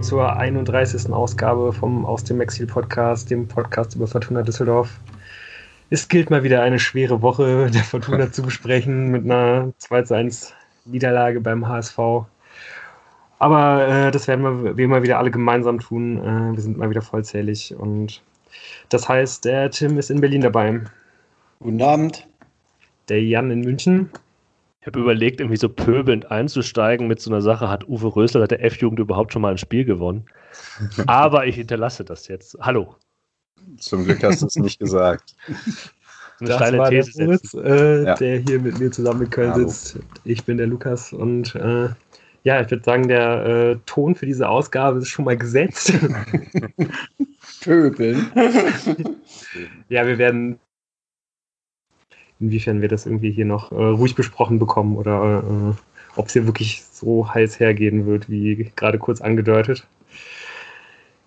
zur 31. Ausgabe vom Aus dem Exil Podcast, dem Podcast über Fortuna Düsseldorf. Es gilt mal wieder eine schwere Woche der Fortuna zu besprechen mit einer 2 zu 1 Niederlage beim HSV. Aber äh, das werden wir wie immer wieder alle gemeinsam tun. Äh, wir sind mal wieder vollzählig und das heißt, der Tim ist in Berlin dabei. Guten Abend. Der Jan in München. Ich habe überlegt, irgendwie so pöbelnd einzusteigen mit so einer Sache, hat Uwe Rösler seit der F-Jugend überhaupt schon mal ein Spiel gewonnen. Aber ich hinterlasse das jetzt. Hallo. Zum Glück hast du es nicht gesagt. Eine das steile war These der, Fritz, äh, ja. der hier mit mir zusammen in Köln Hallo. sitzt. Ich bin der Lukas und äh, ja, ich würde sagen, der äh, Ton für diese Ausgabe ist schon mal gesetzt. Pöbeln. ja, wir werden inwiefern wir das irgendwie hier noch äh, ruhig besprochen bekommen oder äh, ob es hier wirklich so heiß hergehen wird, wie gerade kurz angedeutet.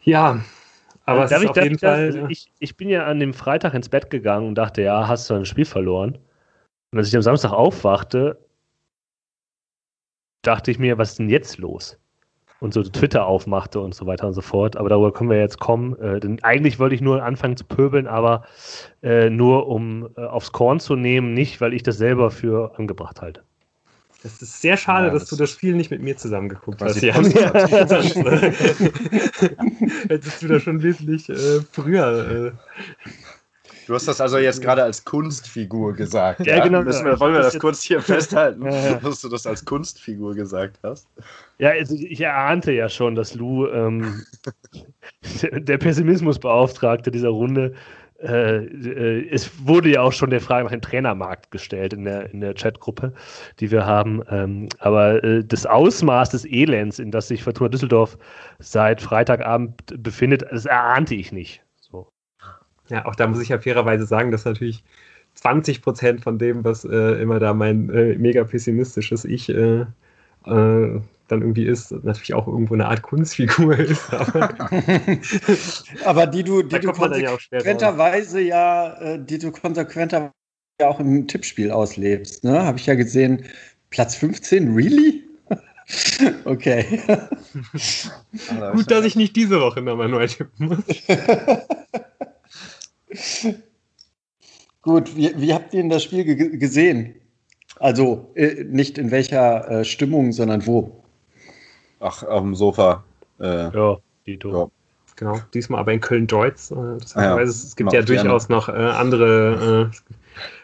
Ja, aber darf es ist ich, auf jeden ich, Fall. Also ich, ich bin ja an dem Freitag ins Bett gegangen und dachte, ja, hast du ein Spiel verloren. Und als ich am Samstag aufwachte, dachte ich mir, was ist denn jetzt los? Und so Twitter aufmachte und so weiter und so fort. Aber darüber können wir jetzt kommen. Äh, denn eigentlich wollte ich nur anfangen zu pöbeln, aber äh, nur um äh, aufs Korn zu nehmen, nicht, weil ich das selber für angebracht halte. Das ist sehr schade, ja, das dass du das Spiel nicht mit mir zusammengeguckt hast. Jan. Hättest du da schon wesentlich äh, früher äh, Du hast das also jetzt gerade als Kunstfigur gesagt. Ja, ja? genau. Müssen wir, wollen wir das kurz hier festhalten, ja. dass du das als Kunstfigur gesagt hast? Ja, also ich erahnte ja schon, dass Lou ähm, der Pessimismusbeauftragte dieser Runde äh, äh, es wurde ja auch schon der Frage nach dem Trainermarkt gestellt in der, in der Chatgruppe, die wir haben. Ähm, aber äh, das Ausmaß des Elends, in das sich Fortuna Düsseldorf seit Freitagabend befindet, das erahnte ich nicht. Ja, auch da muss ich ja fairerweise sagen, dass natürlich 20 Prozent von dem, was äh, immer da mein äh, mega pessimistisches Ich äh, äh, dann irgendwie ist, natürlich auch irgendwo eine Art Kunstfigur ist. Aber, aber die du, die du konsequenterweise ja, ja, äh, die du konsequenterweise ja auch im Tippspiel auslebst. Ne? Habe ich ja gesehen, Platz 15, really? okay. Gut, dass ich nicht diese Woche nochmal neu tippen muss. Gut, wie, wie, habt ihr denn das Spiel gesehen? Also äh, nicht in welcher äh, Stimmung, sondern wo? Ach, auf dem Sofa. Äh, ja, die ja. Genau, diesmal aber in Köln-Deutz. Äh, ah, ja. Es gibt Mach ja durchaus gerne. noch äh, andere, äh,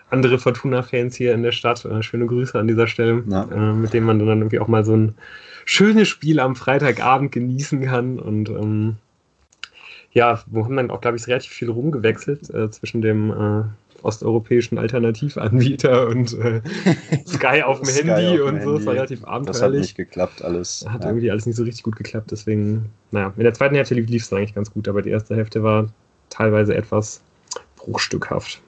andere Fortuna-Fans hier in der Stadt. schöne Grüße an dieser Stelle, mit denen man dann irgendwie auch mal so ein schönes Spiel am Freitagabend genießen kann. Und ähm, ja, wo haben dann auch, glaube ich, relativ viel rumgewechselt äh, zwischen dem äh, osteuropäischen Alternativanbieter und äh, Sky auf dem Sky Handy auf und so. Es war relativ abenteuerlich. Das hat nicht geklappt alles. Hat ja. irgendwie alles nicht so richtig gut geklappt. Deswegen, naja, in der zweiten Hälfte lief es eigentlich ganz gut, aber die erste Hälfte war teilweise etwas bruchstückhaft.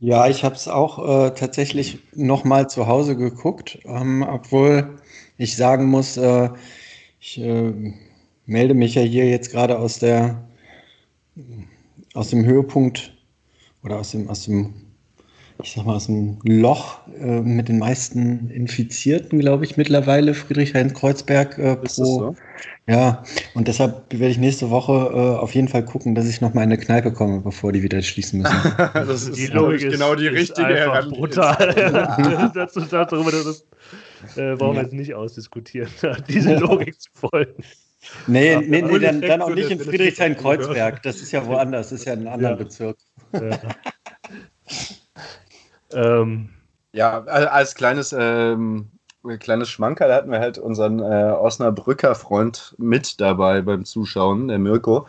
Ja, ich habe es auch äh, tatsächlich nochmal zu Hause geguckt, ähm, obwohl ich sagen muss, äh, ich äh, melde mich ja hier jetzt gerade aus der aus dem Höhepunkt oder aus dem, aus dem, ich sag mal, aus dem Loch äh, mit den meisten Infizierten, glaube ich, mittlerweile, Friedrichshain-Kreuzberg äh, pro. So? Ja, und deshalb werde ich nächste Woche äh, auf jeden Fall gucken, dass ich noch mal in eine Kneipe komme, bevor die wieder schließen müssen. das ist die Logik genau die richtige brutal. dazu, darüber das, äh, brauchen wir jetzt nicht ausdiskutieren, diese Logik zu folgen. Nee, nee, nee dann, dann auch nicht in Friedrichshain-Kreuzberg. Das ist ja woanders, das ist ja ein anderer ja. Bezirk. Ja. ähm. ja, als kleines, ähm, kleines Schmankerl hatten wir halt unseren äh, Osnabrücker Freund mit dabei beim Zuschauen, der Mirko,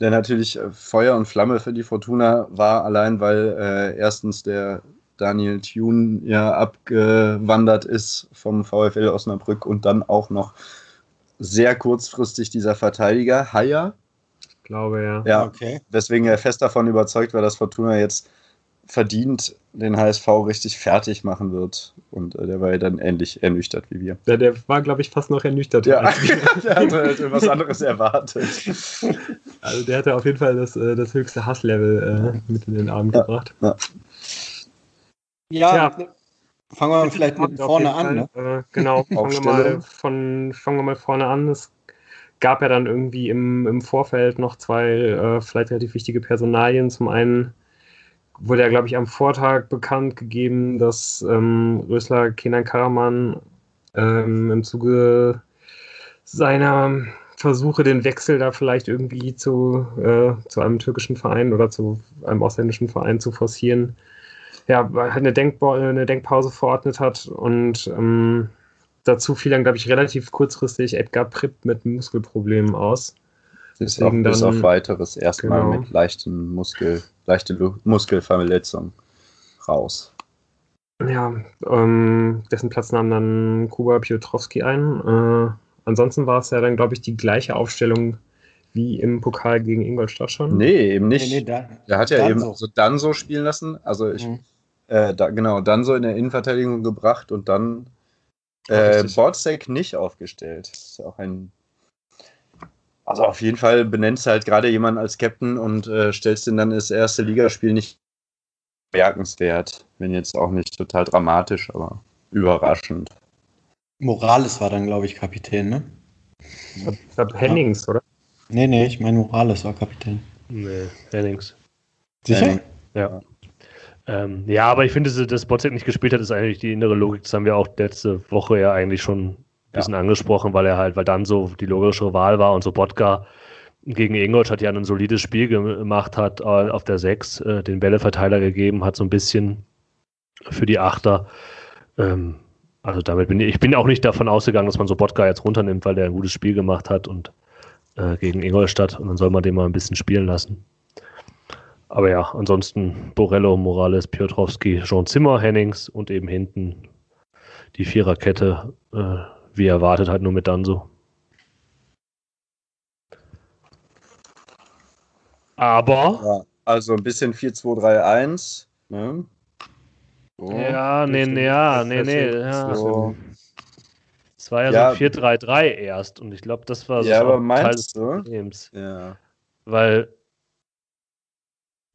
der natürlich äh, Feuer und Flamme für die Fortuna war, allein weil äh, erstens der Daniel Thune ja abgewandert ist vom VfL Osnabrück und dann auch noch sehr kurzfristig dieser Verteidiger, Haya. Ich glaube, ja. Ja, okay. Weswegen er fest davon überzeugt war, dass Fortuna jetzt verdient den HSV richtig fertig machen wird. Und äh, der war ja dann ähnlich ernüchtert wie wir. Ja, der war, glaube ich, fast noch ernüchtert. Ja, der hatte halt was anderes erwartet. Also der hatte auf jeden Fall das, äh, das höchste Hasslevel äh, mit in den Abend ja, gebracht. Ja, ja Fangen wir vielleicht mit vorne an. Ne? Äh, genau, fangen wir, mal von, fangen wir mal vorne an. Es gab ja dann irgendwie im, im Vorfeld noch zwei äh, vielleicht relativ wichtige Personalien. Zum einen wurde ja, glaube ich, am Vortag bekannt gegeben, dass ähm, Rösler Kenan Karaman ähm, im Zuge seiner Versuche, den Wechsel da vielleicht irgendwie zu, äh, zu einem türkischen Verein oder zu einem ausländischen Verein zu forcieren, ja, eine, Denkba eine Denkpause verordnet hat und ähm, dazu fiel dann, glaube ich, relativ kurzfristig Edgar Pripp mit Muskelproblemen aus. Ist auch bis auf weiteres erstmal genau. mit leichten Muskel, leichte Muskelverletzung raus. Ja, ähm, dessen Platz nahm dann Kuba Piotrowski ein. Äh, ansonsten war es ja dann, glaube ich, die gleiche Aufstellung wie im Pokal gegen Ingolstadt schon. Nee, eben nicht. Nee, nee, da, er hat ja eben so dann so spielen lassen. Also ich, mhm. Äh, da, genau, dann so in der Innenverteidigung gebracht und dann äh, Bordzek nicht aufgestellt. Das ist auch ein. Also auf jeden Fall benennst du halt gerade jemanden als Captain und äh, stellst ihn dann das erste Ligaspiel nicht bemerkenswert. Wenn jetzt auch nicht total dramatisch, aber überraschend. Morales war dann, glaube ich, Kapitän, ne? Ich glaube Hennings, oder? Nee, nee, ich meine Morales war Kapitän. Nee, Hennings. Sicher? Ja. Ähm, ja, aber ich finde, dass Botzek nicht gespielt hat, ist eigentlich die innere Logik. Das haben wir auch letzte Woche ja eigentlich schon ein bisschen ja. angesprochen, weil er halt, weil dann so die logische Wahl war und so Botka gegen Ingolstadt ja ein solides Spiel gemacht hat äh, auf der 6, äh, den Bälleverteiler gegeben hat, so ein bisschen für die Achter. Ähm, also damit bin ich, ich bin auch nicht davon ausgegangen, dass man so Botka jetzt runternimmt, weil der ein gutes Spiel gemacht hat und äh, gegen Ingolstadt und dann soll man den mal ein bisschen spielen lassen. Aber ja, ansonsten Borello, Morales, Piotrowski, Jean Zimmer, Hennings und eben hinten die Viererkette, äh, wie erwartet, halt nur mit Danso. Aber. Ja, also ein bisschen 4-2-3-1. Ne? So, ja, nee, nee, ja, nee, nee. Ja. So. Es war ja, ja so ein 4-3-3 erst und ich glaube, das war so ja, aber Teil des Problems. Ja. Weil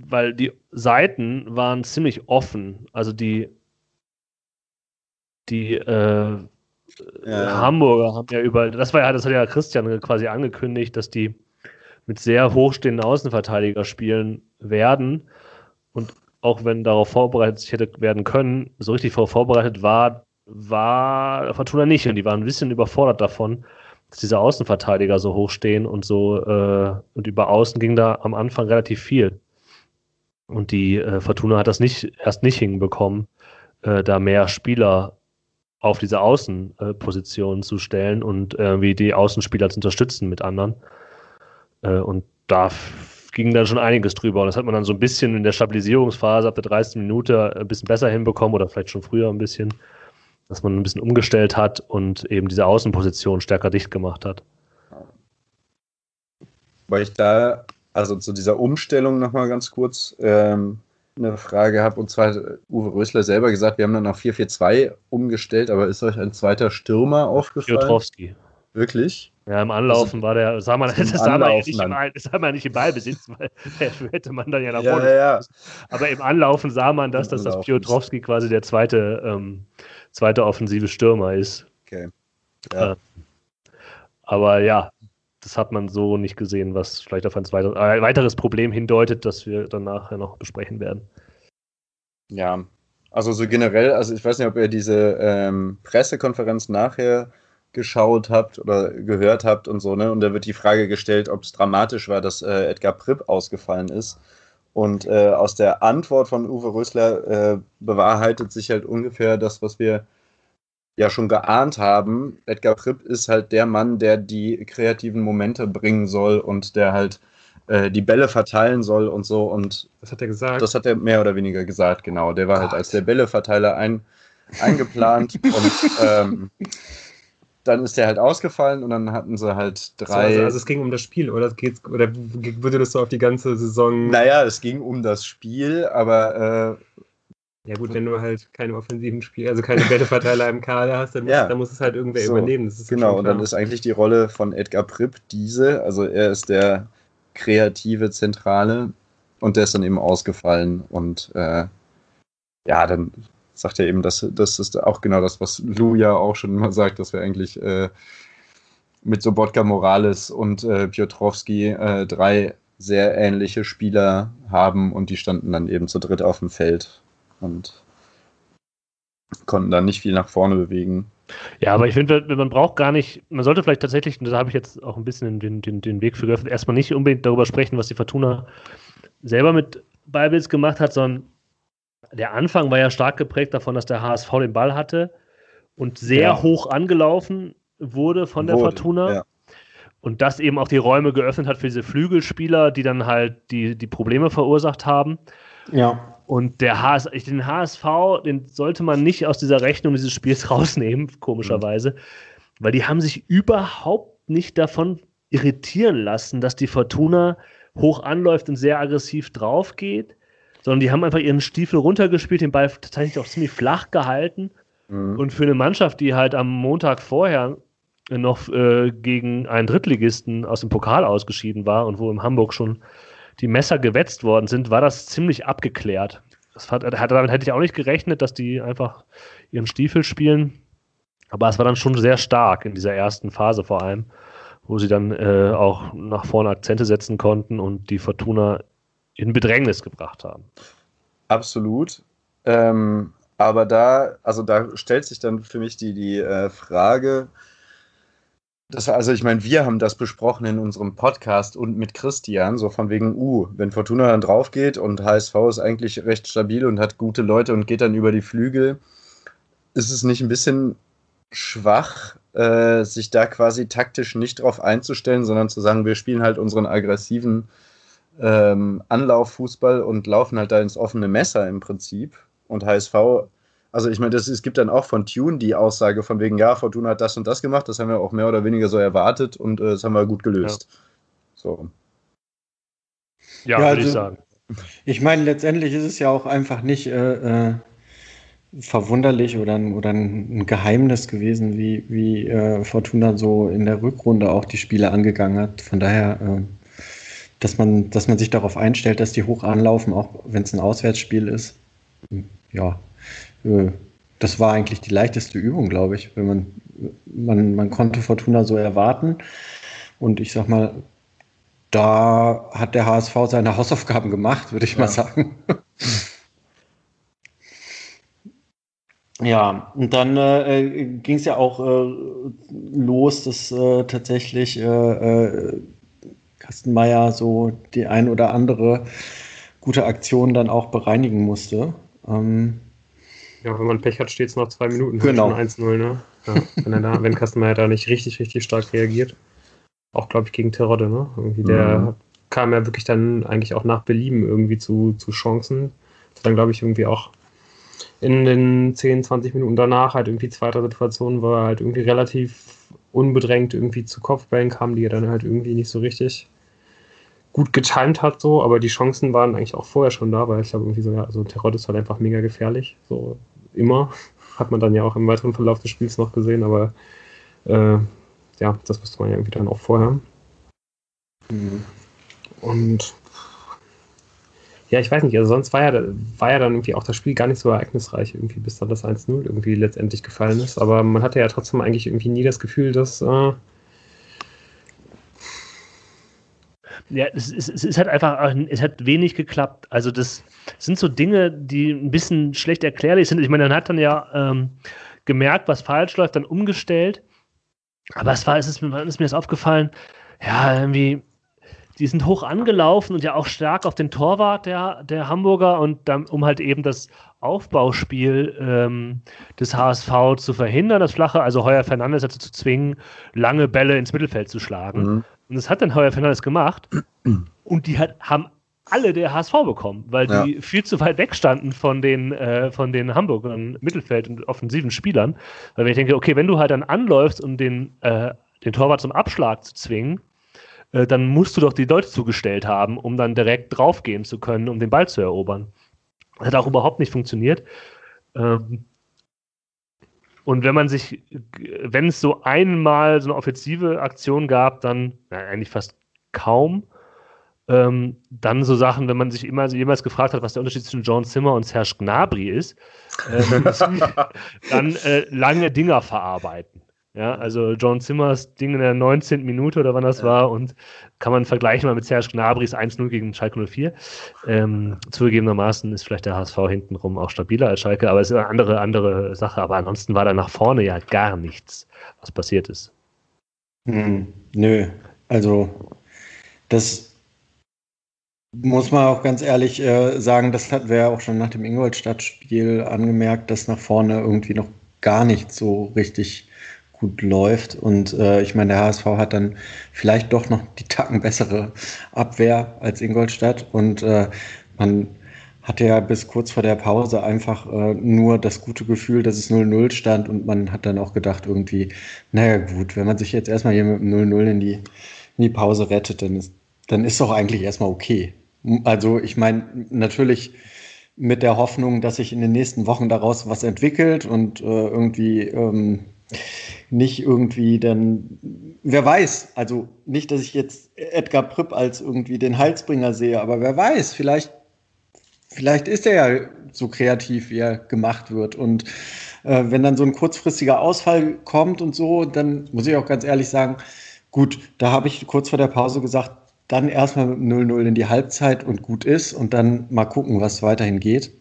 weil die Seiten waren ziemlich offen. Also die, die äh, ja. Hamburger haben ja überall, das war ja, das hat ja Christian quasi angekündigt, dass die mit sehr hochstehenden Außenverteidiger spielen werden. Und auch wenn darauf vorbereitet hätte werden können, so richtig vorbereitet war, war Fortuna nicht. Und die waren ein bisschen überfordert davon, dass diese Außenverteidiger so hoch stehen und so, äh, und über Außen ging da am Anfang relativ viel. Und die äh, Fortuna hat das nicht erst nicht hinbekommen, äh, da mehr Spieler auf diese Außenposition äh, zu stellen und irgendwie die Außenspieler zu unterstützen mit anderen. Äh, und da ging dann schon einiges drüber. Und das hat man dann so ein bisschen in der Stabilisierungsphase ab der 30. Minute ein bisschen besser hinbekommen oder vielleicht schon früher ein bisschen, dass man ein bisschen umgestellt hat und eben diese Außenposition stärker dicht gemacht hat. Weil ich da also zu dieser Umstellung nochmal ganz kurz ähm, eine Frage habe. Und zwar hat Uwe Rösler selber gesagt, wir haben dann auf 4-4-2 umgestellt, aber ist euch ein zweiter Stürmer aufgefallen? Piotrowski. Wirklich? Ja, im Anlaufen also, war der, sah man, das sah man, nicht im, das sah man nicht im Ballbesitz, weil hätte man dann ja nach vorne. Ja, ja. Aber im Anlaufen sah man das, dass das Piotrowski quasi der zweite, ähm, zweite offensive Stürmer ist. Okay. Ja. Äh, aber ja, das hat man so nicht gesehen, was vielleicht auf ein zweites, ein weiteres Problem hindeutet, das wir dann nachher noch besprechen werden. Ja, also so generell, also ich weiß nicht, ob ihr diese ähm, Pressekonferenz nachher geschaut habt oder gehört habt und so, ne? Und da wird die Frage gestellt, ob es dramatisch war, dass äh, Edgar Pripp ausgefallen ist. Und äh, aus der Antwort von Uwe Rösler äh, bewahrheitet sich halt ungefähr das, was wir ja schon geahnt haben, Edgar Pripp ist halt der Mann, der die kreativen Momente bringen soll und der halt äh, die Bälle verteilen soll und so. Und das hat er gesagt. Das hat er mehr oder weniger gesagt, genau. Der war Gott. halt als der Bälleverteiler ein, eingeplant und ähm, dann ist der halt ausgefallen und dann hatten sie halt drei. So, also, also, es ging um das Spiel, oder geht's, oder würde das so auf die ganze Saison. Naja, es ging um das Spiel, aber äh, ja gut, wenn du halt keine offensiven Spieler, also keine Bälleverteiler im Kader hast, dann muss, ja. dann muss es halt irgendwer so, übernehmen. genau, und dann ist eigentlich die Rolle von Edgar Pripp diese, also er ist der kreative Zentrale und der ist dann eben ausgefallen und äh, ja, dann sagt er eben, dass das ist auch genau das, was Lou ja auch schon immer sagt, dass wir eigentlich äh, mit Sobotka Morales und äh, Piotrowski äh, drei sehr ähnliche Spieler haben und die standen dann eben zu dritt auf dem Feld und konnten dann nicht viel nach vorne bewegen. Ja, aber ich finde, man braucht gar nicht, man sollte vielleicht tatsächlich, und da habe ich jetzt auch ein bisschen den, den, den Weg für geöffnet, erstmal nicht unbedingt darüber sprechen, was die Fortuna selber mit Bibles gemacht hat, sondern der Anfang war ja stark geprägt davon, dass der HSV den Ball hatte und sehr ja. hoch angelaufen wurde von der wurde, Fortuna. Ja. Und das eben auch die Räume geöffnet hat für diese Flügelspieler, die dann halt die, die Probleme verursacht haben. Ja. Und der HS, den HSV, den sollte man nicht aus dieser Rechnung dieses Spiels rausnehmen, komischerweise, mhm. weil die haben sich überhaupt nicht davon irritieren lassen, dass die Fortuna hoch anläuft und sehr aggressiv drauf geht, sondern die haben einfach ihren Stiefel runtergespielt, den Ball tatsächlich auch ziemlich flach gehalten. Mhm. Und für eine Mannschaft, die halt am Montag vorher noch äh, gegen einen Drittligisten aus dem Pokal ausgeschieden war und wo in Hamburg schon die Messer gewetzt worden sind, war das ziemlich abgeklärt. Das hat, damit hätte ich auch nicht gerechnet, dass die einfach ihren Stiefel spielen. Aber es war dann schon sehr stark in dieser ersten Phase vor allem, wo sie dann äh, auch nach vorne Akzente setzen konnten und die Fortuna in Bedrängnis gebracht haben. Absolut. Ähm, aber da, also da stellt sich dann für mich die, die äh, Frage, das, also ich meine, wir haben das besprochen in unserem Podcast und mit Christian, so von wegen, uh, wenn Fortuna dann drauf geht und HSV ist eigentlich recht stabil und hat gute Leute und geht dann über die Flügel, ist es nicht ein bisschen schwach, äh, sich da quasi taktisch nicht drauf einzustellen, sondern zu sagen, wir spielen halt unseren aggressiven ähm, Anlauffußball und laufen halt da ins offene Messer im Prinzip. Und HSV also ich meine, es gibt dann auch von Tune die Aussage von wegen, ja, Fortuna hat das und das gemacht, das haben wir auch mehr oder weniger so erwartet und äh, das haben wir gut gelöst. Ja. So. Ja, ja würde also, ich sagen. Ich meine, letztendlich ist es ja auch einfach nicht äh, äh, verwunderlich oder, ein, oder ein Geheimnis gewesen, wie, wie äh, Fortuna so in der Rückrunde auch die Spiele angegangen hat. Von daher, äh, dass, man, dass man sich darauf einstellt, dass die hoch anlaufen, auch wenn es ein Auswärtsspiel ist. Ja, das war eigentlich die leichteste Übung, glaube ich. Wenn man, man, man konnte Fortuna so erwarten. Und ich sag mal, da hat der HSV seine Hausaufgaben gemacht, würde ich ja. mal sagen. ja, und dann äh, ging es ja auch äh, los, dass äh, tatsächlich äh, äh, Kastenmeier so die ein oder andere gute Aktion dann auch bereinigen musste. Ähm, ja, wenn man Pech hat, steht es noch zwei Minuten. Genau. 1-0, ne? Ja, wenn, er da, wenn Kastenmeier da nicht richtig, richtig stark reagiert. Auch, glaube ich, gegen Terodde, ne? Irgendwie der mhm. kam ja wirklich dann eigentlich auch nach Belieben irgendwie zu, zu Chancen. Das dann, glaube ich, irgendwie auch in den 10, 20 Minuten danach halt irgendwie zweiter Situation, wo er halt irgendwie relativ unbedrängt irgendwie zu Kopfbällen kam, die er dann halt irgendwie nicht so richtig gut getimt hat, so, aber die Chancen waren eigentlich auch vorher schon da, weil ich glaube, irgendwie so, ja, also Terror ist halt einfach mega gefährlich, so immer. Hat man dann ja auch im weiteren Verlauf des Spiels noch gesehen, aber äh, ja, das wusste man ja irgendwie dann auch vorher. Mhm. Und ja, ich weiß nicht, also sonst war ja, war ja dann irgendwie auch das Spiel gar nicht so ereignisreich, irgendwie, bis dann das 1-0 irgendwie letztendlich gefallen ist. Aber man hatte ja trotzdem eigentlich irgendwie nie das Gefühl, dass äh, ja, es, es, es halt einfach, es hat wenig geklappt. Also das sind so Dinge, die ein bisschen schlecht erklärlich sind. Ich meine, man hat dann ja ähm, gemerkt, was falsch läuft, dann umgestellt. Aber es war, es ist, ist mir das aufgefallen, ja, irgendwie, die sind hoch angelaufen und ja auch stark auf den Torwart der, der Hamburger und dann, um halt eben das Aufbauspiel ähm, des HSV zu verhindern, das Flache, also Heuer Fernandes dazu zu zwingen, lange Bälle ins Mittelfeld zu schlagen. Mhm. Und das hat dann Heuer Fernandes gemacht. Und die hat, haben alle der HSV bekommen, weil die ja. viel zu weit weg standen von den, äh, von den Hamburgern Mittelfeld- und offensiven Spielern. Weil wenn ich denke, okay, wenn du halt dann anläufst, um den, äh, den Torwart zum Abschlag zu zwingen, äh, dann musst du doch die Leute zugestellt haben, um dann direkt draufgehen zu können, um den Ball zu erobern. Das hat auch überhaupt nicht funktioniert. Ähm, und wenn man sich, wenn es so einmal so eine offensive Aktion gab, dann na, eigentlich fast kaum. Ähm, dann so Sachen, wenn man sich immer jemals gefragt hat, was der Unterschied zwischen John Zimmer und Serge Gnabry ist, ähm, dann äh, lange Dinger verarbeiten. Ja, also John Zimmers Ding in der 19. Minute oder wann das ja. war und kann man vergleichen mal mit Serge Gnabry's 1-0 gegen Schalke 04. Ähm, zugegebenermaßen ist vielleicht der HSV hintenrum auch stabiler als Schalke, aber es ist eine andere, andere Sache. Aber ansonsten war da nach vorne ja gar nichts, was passiert ist. Hm, nö, also das muss man auch ganz ehrlich äh, sagen, das hatten wir ja auch schon nach dem Ingolstadt-Spiel angemerkt, dass nach vorne irgendwie noch gar nicht so richtig gut läuft. Und äh, ich meine, der HSV hat dann vielleicht doch noch die Tacken bessere Abwehr als Ingolstadt. Und äh, man hatte ja bis kurz vor der Pause einfach äh, nur das gute Gefühl, dass es 0-0 stand. Und man hat dann auch gedacht, irgendwie, naja gut, wenn man sich jetzt erstmal hier mit 0-0 in die, in die Pause rettet, dann ist, dann ist doch eigentlich erstmal okay. Also ich meine, natürlich mit der Hoffnung, dass sich in den nächsten Wochen daraus was entwickelt und äh, irgendwie ähm, nicht irgendwie dann, wer weiß, also nicht, dass ich jetzt Edgar Pripp als irgendwie den Heilsbringer sehe, aber wer weiß, vielleicht, vielleicht ist er ja so kreativ, wie er gemacht wird und äh, wenn dann so ein kurzfristiger Ausfall kommt und so, dann muss ich auch ganz ehrlich sagen, gut, da habe ich kurz vor der Pause gesagt, dann erstmal mit 0-0 in die Halbzeit und gut ist und dann mal gucken, was weiterhin geht.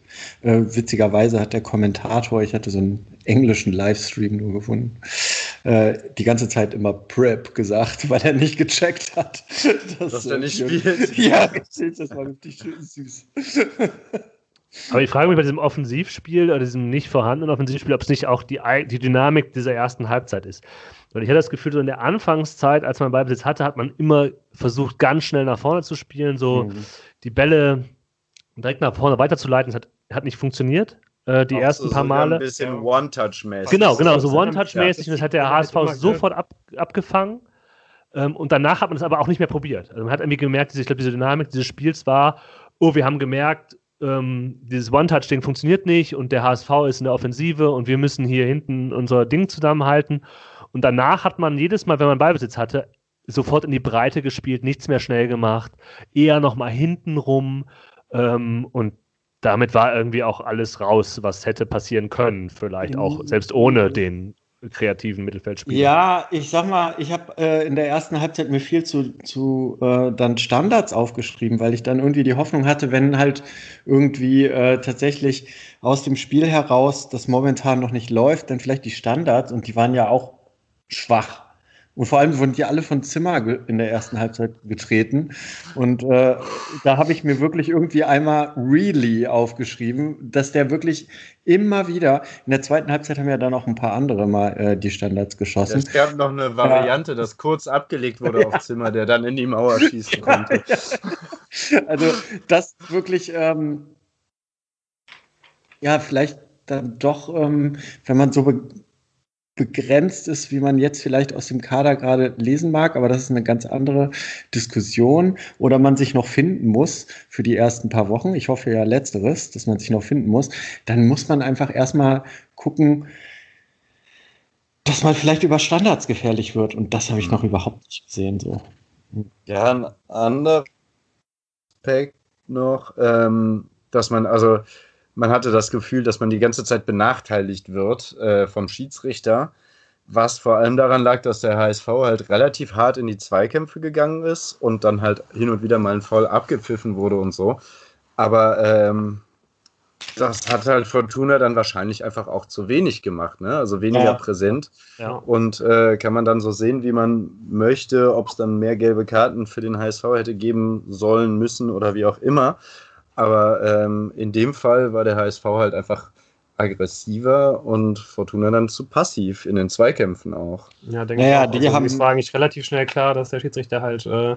Äh, witzigerweise hat der Kommentator, ich hatte so einen englischen Livestream nur gefunden, äh, die ganze Zeit immer Prep gesagt, weil er nicht gecheckt hat, dass, dass er nicht spielt. Ja, das war richtig süß. Aber ich frage mich bei diesem Offensivspiel oder diesem nicht vorhandenen Offensivspiel, ob es nicht auch die, die Dynamik dieser ersten Halbzeit ist. Weil ich hatte das Gefühl, so in der Anfangszeit, als man Ballbesitz hatte, hat man immer versucht, ganz schnell nach vorne zu spielen, so mhm. die Bälle direkt nach vorne weiterzuleiten. Das hat, hat nicht funktioniert. Äh, die auch ersten so, paar Male. Ein bisschen One-Touch-mäßig. Genau, genau, so One-Touch-mäßig. Das hat der HSV sofort ab, abgefangen. Ähm, und danach hat man es aber auch nicht mehr probiert. Also man hat irgendwie gemerkt, ich glaube, diese Dynamik dieses Spiels war, oh, wir haben gemerkt, ähm, dieses One-Touch-Ding funktioniert nicht und der HSV ist in der Offensive und wir müssen hier hinten unser Ding zusammenhalten. Und danach hat man jedes Mal, wenn man Ballbesitz hatte, sofort in die Breite gespielt, nichts mehr schnell gemacht, eher nochmal hinten rum ähm, und damit war irgendwie auch alles raus, was hätte passieren können, vielleicht auch selbst ohne den kreativen Mittelfeldspieler. Ja, ich sag mal, ich habe äh, in der ersten Halbzeit mir viel zu, zu äh, dann Standards aufgeschrieben, weil ich dann irgendwie die Hoffnung hatte, wenn halt irgendwie äh, tatsächlich aus dem Spiel heraus das momentan noch nicht läuft, dann vielleicht die Standards und die waren ja auch schwach. Und vor allem wurden die alle von Zimmer in der ersten Halbzeit getreten. Und äh, da habe ich mir wirklich irgendwie einmal really aufgeschrieben, dass der wirklich immer wieder, in der zweiten Halbzeit haben ja dann auch ein paar andere mal äh, die Standards geschossen. Es gab noch eine Variante, ja. dass kurz abgelegt wurde auf Zimmer, der dann in die Mauer schießen konnte. Ja, also das wirklich, ähm, ja, vielleicht dann doch, ähm, wenn man so begrenzt ist, wie man jetzt vielleicht aus dem Kader gerade lesen mag, aber das ist eine ganz andere Diskussion. Oder man sich noch finden muss für die ersten paar Wochen. Ich hoffe ja letzteres, dass man sich noch finden muss. Dann muss man einfach erstmal gucken, dass man vielleicht über Standards gefährlich wird. Und das habe ich noch überhaupt nicht gesehen. So. Ja, ein anderer Aspekt noch, ähm, dass man, also man hatte das Gefühl, dass man die ganze Zeit benachteiligt wird äh, vom Schiedsrichter, was vor allem daran lag, dass der HSV halt relativ hart in die Zweikämpfe gegangen ist und dann halt hin und wieder mal ein Voll abgepfiffen wurde und so. Aber ähm, das hat halt Fortuna dann wahrscheinlich einfach auch zu wenig gemacht, ne? also weniger ja. präsent. Ja. Und äh, kann man dann so sehen, wie man möchte, ob es dann mehr gelbe Karten für den HSV hätte geben sollen, müssen oder wie auch immer. Aber ähm, in dem Fall war der HSV halt einfach aggressiver und Fortuna dann zu passiv in den Zweikämpfen auch. Ja, denke naja, ich auch. Die also, haben es war eigentlich relativ schnell klar, dass der Schiedsrichter halt äh,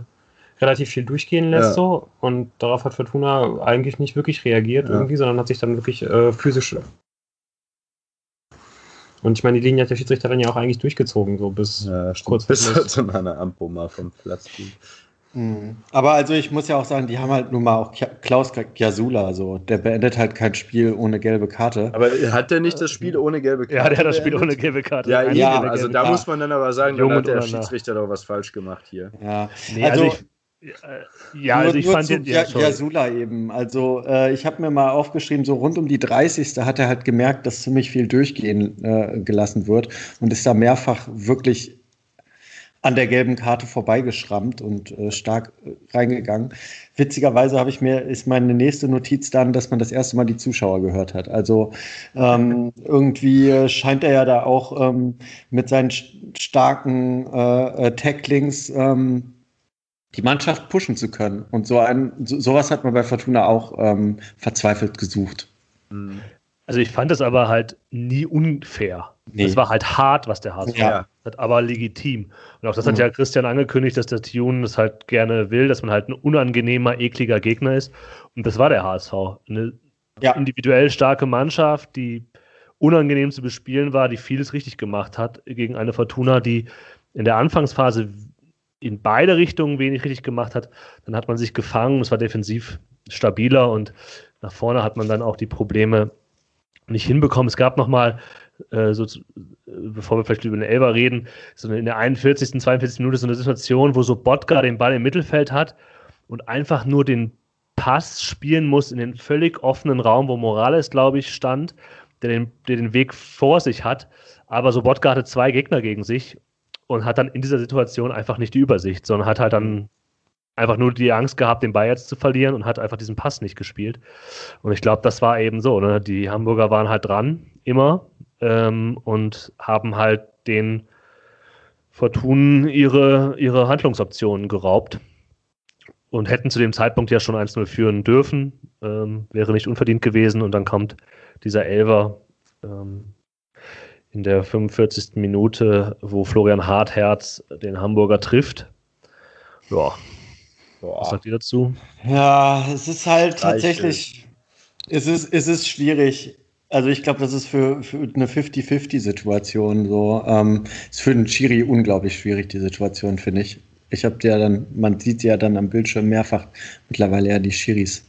relativ viel durchgehen lässt ja. so und darauf hat Fortuna eigentlich nicht wirklich reagiert ja. irgendwie, sondern hat sich dann wirklich äh, physisch und ich meine, die Linie hat der Schiedsrichter dann ja auch eigentlich durchgezogen, so bis ja, kurz bis zu meiner Ampo mal vom Platz ging. Mhm. Aber also ich muss ja auch sagen, die haben halt nun mal auch Klaus Jasula, so. Der beendet halt kein Spiel ohne gelbe Karte. Aber hat der nicht das Spiel ohne gelbe Karte? Ja, der hat das Spiel ohne gelbe Karte. Ja, ja also da muss man dann aber sagen, dann hat der Schiedsrichter doch was falsch gemacht hier. Ja, nee, also, also ich, Ja, also ich fand den ja, ja, Sula eben. Also äh, ich habe mir mal aufgeschrieben, so rund um die 30. hat er halt gemerkt, dass ziemlich viel durchgehen äh, gelassen wird und ist da mehrfach wirklich an der gelben Karte vorbeigeschrammt und äh, stark äh, reingegangen. Witzigerweise habe ich mir, ist meine nächste Notiz dann, dass man das erste Mal die Zuschauer gehört hat. Also ähm, irgendwie scheint er ja da auch ähm, mit seinen starken äh, äh, Tacklings ähm, die Mannschaft pushen zu können. Und so ein, so, sowas hat man bei Fortuna auch ähm, verzweifelt gesucht. Mhm. Also ich fand es aber halt nie unfair. Nee. Es war halt hart, was der HSV ja. hat, aber legitim. Und auch das hat mhm. ja Christian angekündigt, dass der Tune das halt gerne will, dass man halt ein unangenehmer, ekliger Gegner ist. Und das war der HSV. Eine ja. individuell starke Mannschaft, die unangenehm zu bespielen war, die vieles richtig gemacht hat gegen eine Fortuna, die in der Anfangsphase in beide Richtungen wenig richtig gemacht hat, dann hat man sich gefangen, es war defensiv stabiler und nach vorne hat man dann auch die Probleme nicht hinbekommen. Es gab nochmal, äh, so, bevor wir vielleicht über den Elber reden, so in der 41., 42. Minute so eine Situation, wo so Botka den Ball im Mittelfeld hat und einfach nur den Pass spielen muss in den völlig offenen Raum, wo Morales, glaube ich, stand, der den, der den Weg vor sich hat. Aber so Botka hatte zwei Gegner gegen sich und hat dann in dieser Situation einfach nicht die Übersicht, sondern hat halt dann einfach nur die Angst gehabt, den Ball jetzt zu verlieren und hat einfach diesen Pass nicht gespielt. Und ich glaube, das war eben so. Ne? Die Hamburger waren halt dran, immer, ähm, und haben halt den Fortunen ihre, ihre Handlungsoptionen geraubt und hätten zu dem Zeitpunkt ja schon 1-0 führen dürfen. Ähm, wäre nicht unverdient gewesen und dann kommt dieser Elver ähm, in der 45. Minute, wo Florian Hartherz den Hamburger trifft. Ja. Was sagt ihr dazu? Ja, es ist halt tatsächlich, es ist, es ist schwierig. Also ich glaube, das ist für, für eine 50-50-Situation so. Ähm, ist für den Chiri unglaublich schwierig, die Situation, finde ich. Ich habe ja dann, man sieht ja dann am Bildschirm mehrfach mittlerweile ja die Chiris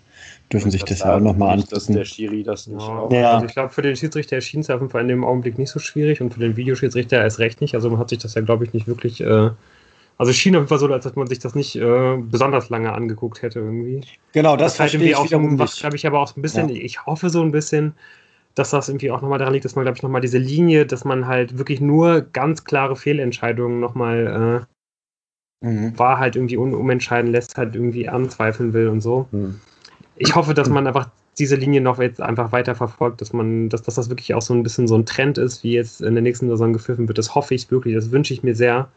dürfen sich das, ja auch nochmal angucken. Dass der Schiri das nicht ja. ja. Also ich glaube, für den Schiedsrichter erschien es auf jeden Fall in dem Augenblick nicht so schwierig und für den Videoschiedsrichter erst recht nicht. Also man hat sich das ja, glaube ich, nicht wirklich. Äh, also es schien auf jeden Fall so, als ob man sich das nicht äh, besonders lange angeguckt hätte irgendwie. Genau, das, das halt irgendwie auch was, glaube ich, aber auch ein bisschen, ja. ich hoffe so ein bisschen, dass das irgendwie auch nochmal daran liegt, dass man, glaube ich, nochmal diese Linie, dass man halt wirklich nur ganz klare Fehlentscheidungen nochmal äh, mhm. war halt irgendwie un umentscheiden lässt, halt irgendwie anzweifeln will und so. Mhm ich hoffe, dass man einfach diese Linie noch jetzt einfach weiter verfolgt, dass man, dass, dass das wirklich auch so ein bisschen so ein Trend ist, wie jetzt in der nächsten Saison gepfiffen wird. Das hoffe ich wirklich, das wünsche ich mir sehr.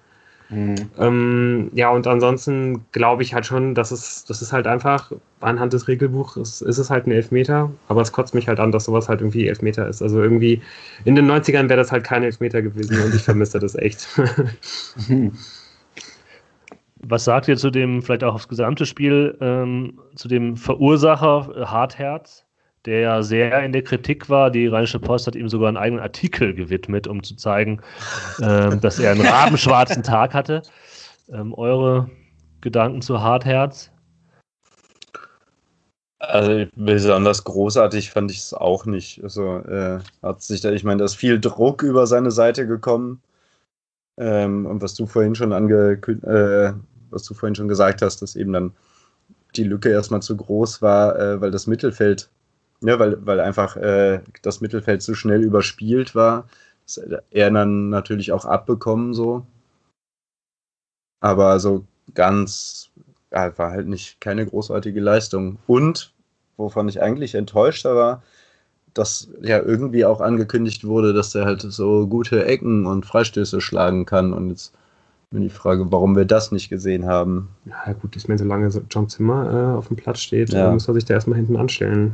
Mhm. Ähm, ja, und ansonsten glaube ich halt schon, dass es, das ist halt einfach, anhand des Regelbuchs ist, es halt ein Elfmeter, aber es kotzt mich halt an, dass sowas halt irgendwie Elfmeter ist. Also irgendwie in den 90ern wäre das halt kein Elfmeter gewesen und ich vermisse das echt. Was sagt ihr zu dem, vielleicht auch aufs gesamte Spiel, ähm, zu dem Verursacher äh, Hartherz, der ja sehr in der Kritik war? Die Rheinische Post hat ihm sogar einen eigenen Artikel gewidmet, um zu zeigen, ähm, dass er einen rabenschwarzen Tag hatte. Ähm, eure Gedanken zu Hartherz? Also besonders großartig fand ich es auch nicht. Also äh, hat sich da, ich meine, da ist viel Druck über seine Seite gekommen. Ähm, und was du vorhin schon angekündigt, äh, was du vorhin schon gesagt hast, dass eben dann die Lücke erstmal zu groß war, äh, weil das Mittelfeld, ja, weil, weil einfach äh, das Mittelfeld zu schnell überspielt war. Das er dann natürlich auch abbekommen so. Aber so ganz, ja, war halt nicht keine großartige Leistung. Und, wovon ich eigentlich enttäuschter war, dass ja irgendwie auch angekündigt wurde, dass er halt so gute Ecken und Freistöße schlagen kann. Und jetzt nur die Frage, warum wir das nicht gesehen haben. Ja, gut, ich meine, solange John Zimmer äh, auf dem Platz steht, ja. muss er sich da erstmal hinten anstellen.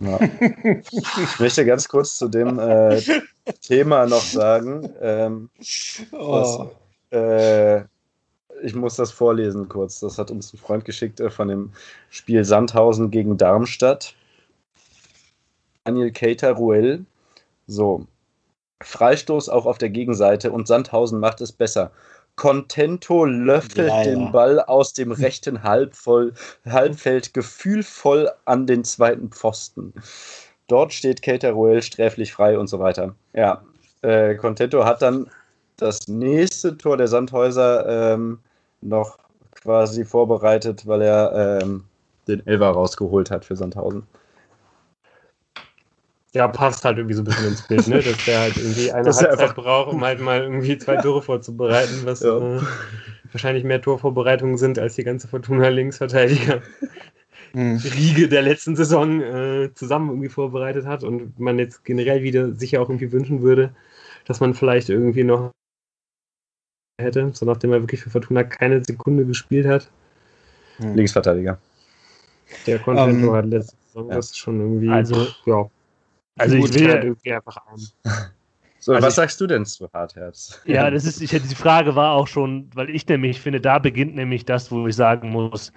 Ja. ich möchte ganz kurz zu dem äh, Thema noch sagen. Ähm, was, oh. äh, ich muss das vorlesen kurz. Das hat uns ein Freund geschickt äh, von dem Spiel Sandhausen gegen Darmstadt. Daniel Keita Ruel. So, Freistoß auch auf der Gegenseite und Sandhausen macht es besser. Contento löffelt ja, den Ball aus dem rechten Halbvoll, Halbfeld gefühlvoll an den zweiten Pfosten. Dort steht Cater sträflich frei und so weiter. Ja, äh, Contento hat dann das nächste Tor der Sandhäuser ähm, noch quasi vorbereitet, weil er ähm, den Elver rausgeholt hat für Sandhausen. Ja, passt halt irgendwie so ein bisschen ins Bild, ne? dass der halt irgendwie eine dass Halbzeit braucht, um halt mal irgendwie zwei Tore vorzubereiten, was ja. äh, wahrscheinlich mehr Torvorbereitungen sind als die ganze Fortuna Linksverteidiger. Mhm. Riege der letzten Saison äh, zusammen irgendwie vorbereitet hat und man jetzt generell wieder sicher auch irgendwie wünschen würde, dass man vielleicht irgendwie noch hätte, so nachdem er wirklich für Fortuna keine Sekunde gespielt hat. Mhm. Linksverteidiger. Der Content um, hat letzte Saison, ja. das ist schon irgendwie, also, ja. Also ich will ja irgendwie einfach an. So, also was ich, sagst du denn zu Hartherz? Ja, das ist, ich, die Frage war auch schon, weil ich nämlich finde, da beginnt nämlich das, wo ich sagen muss,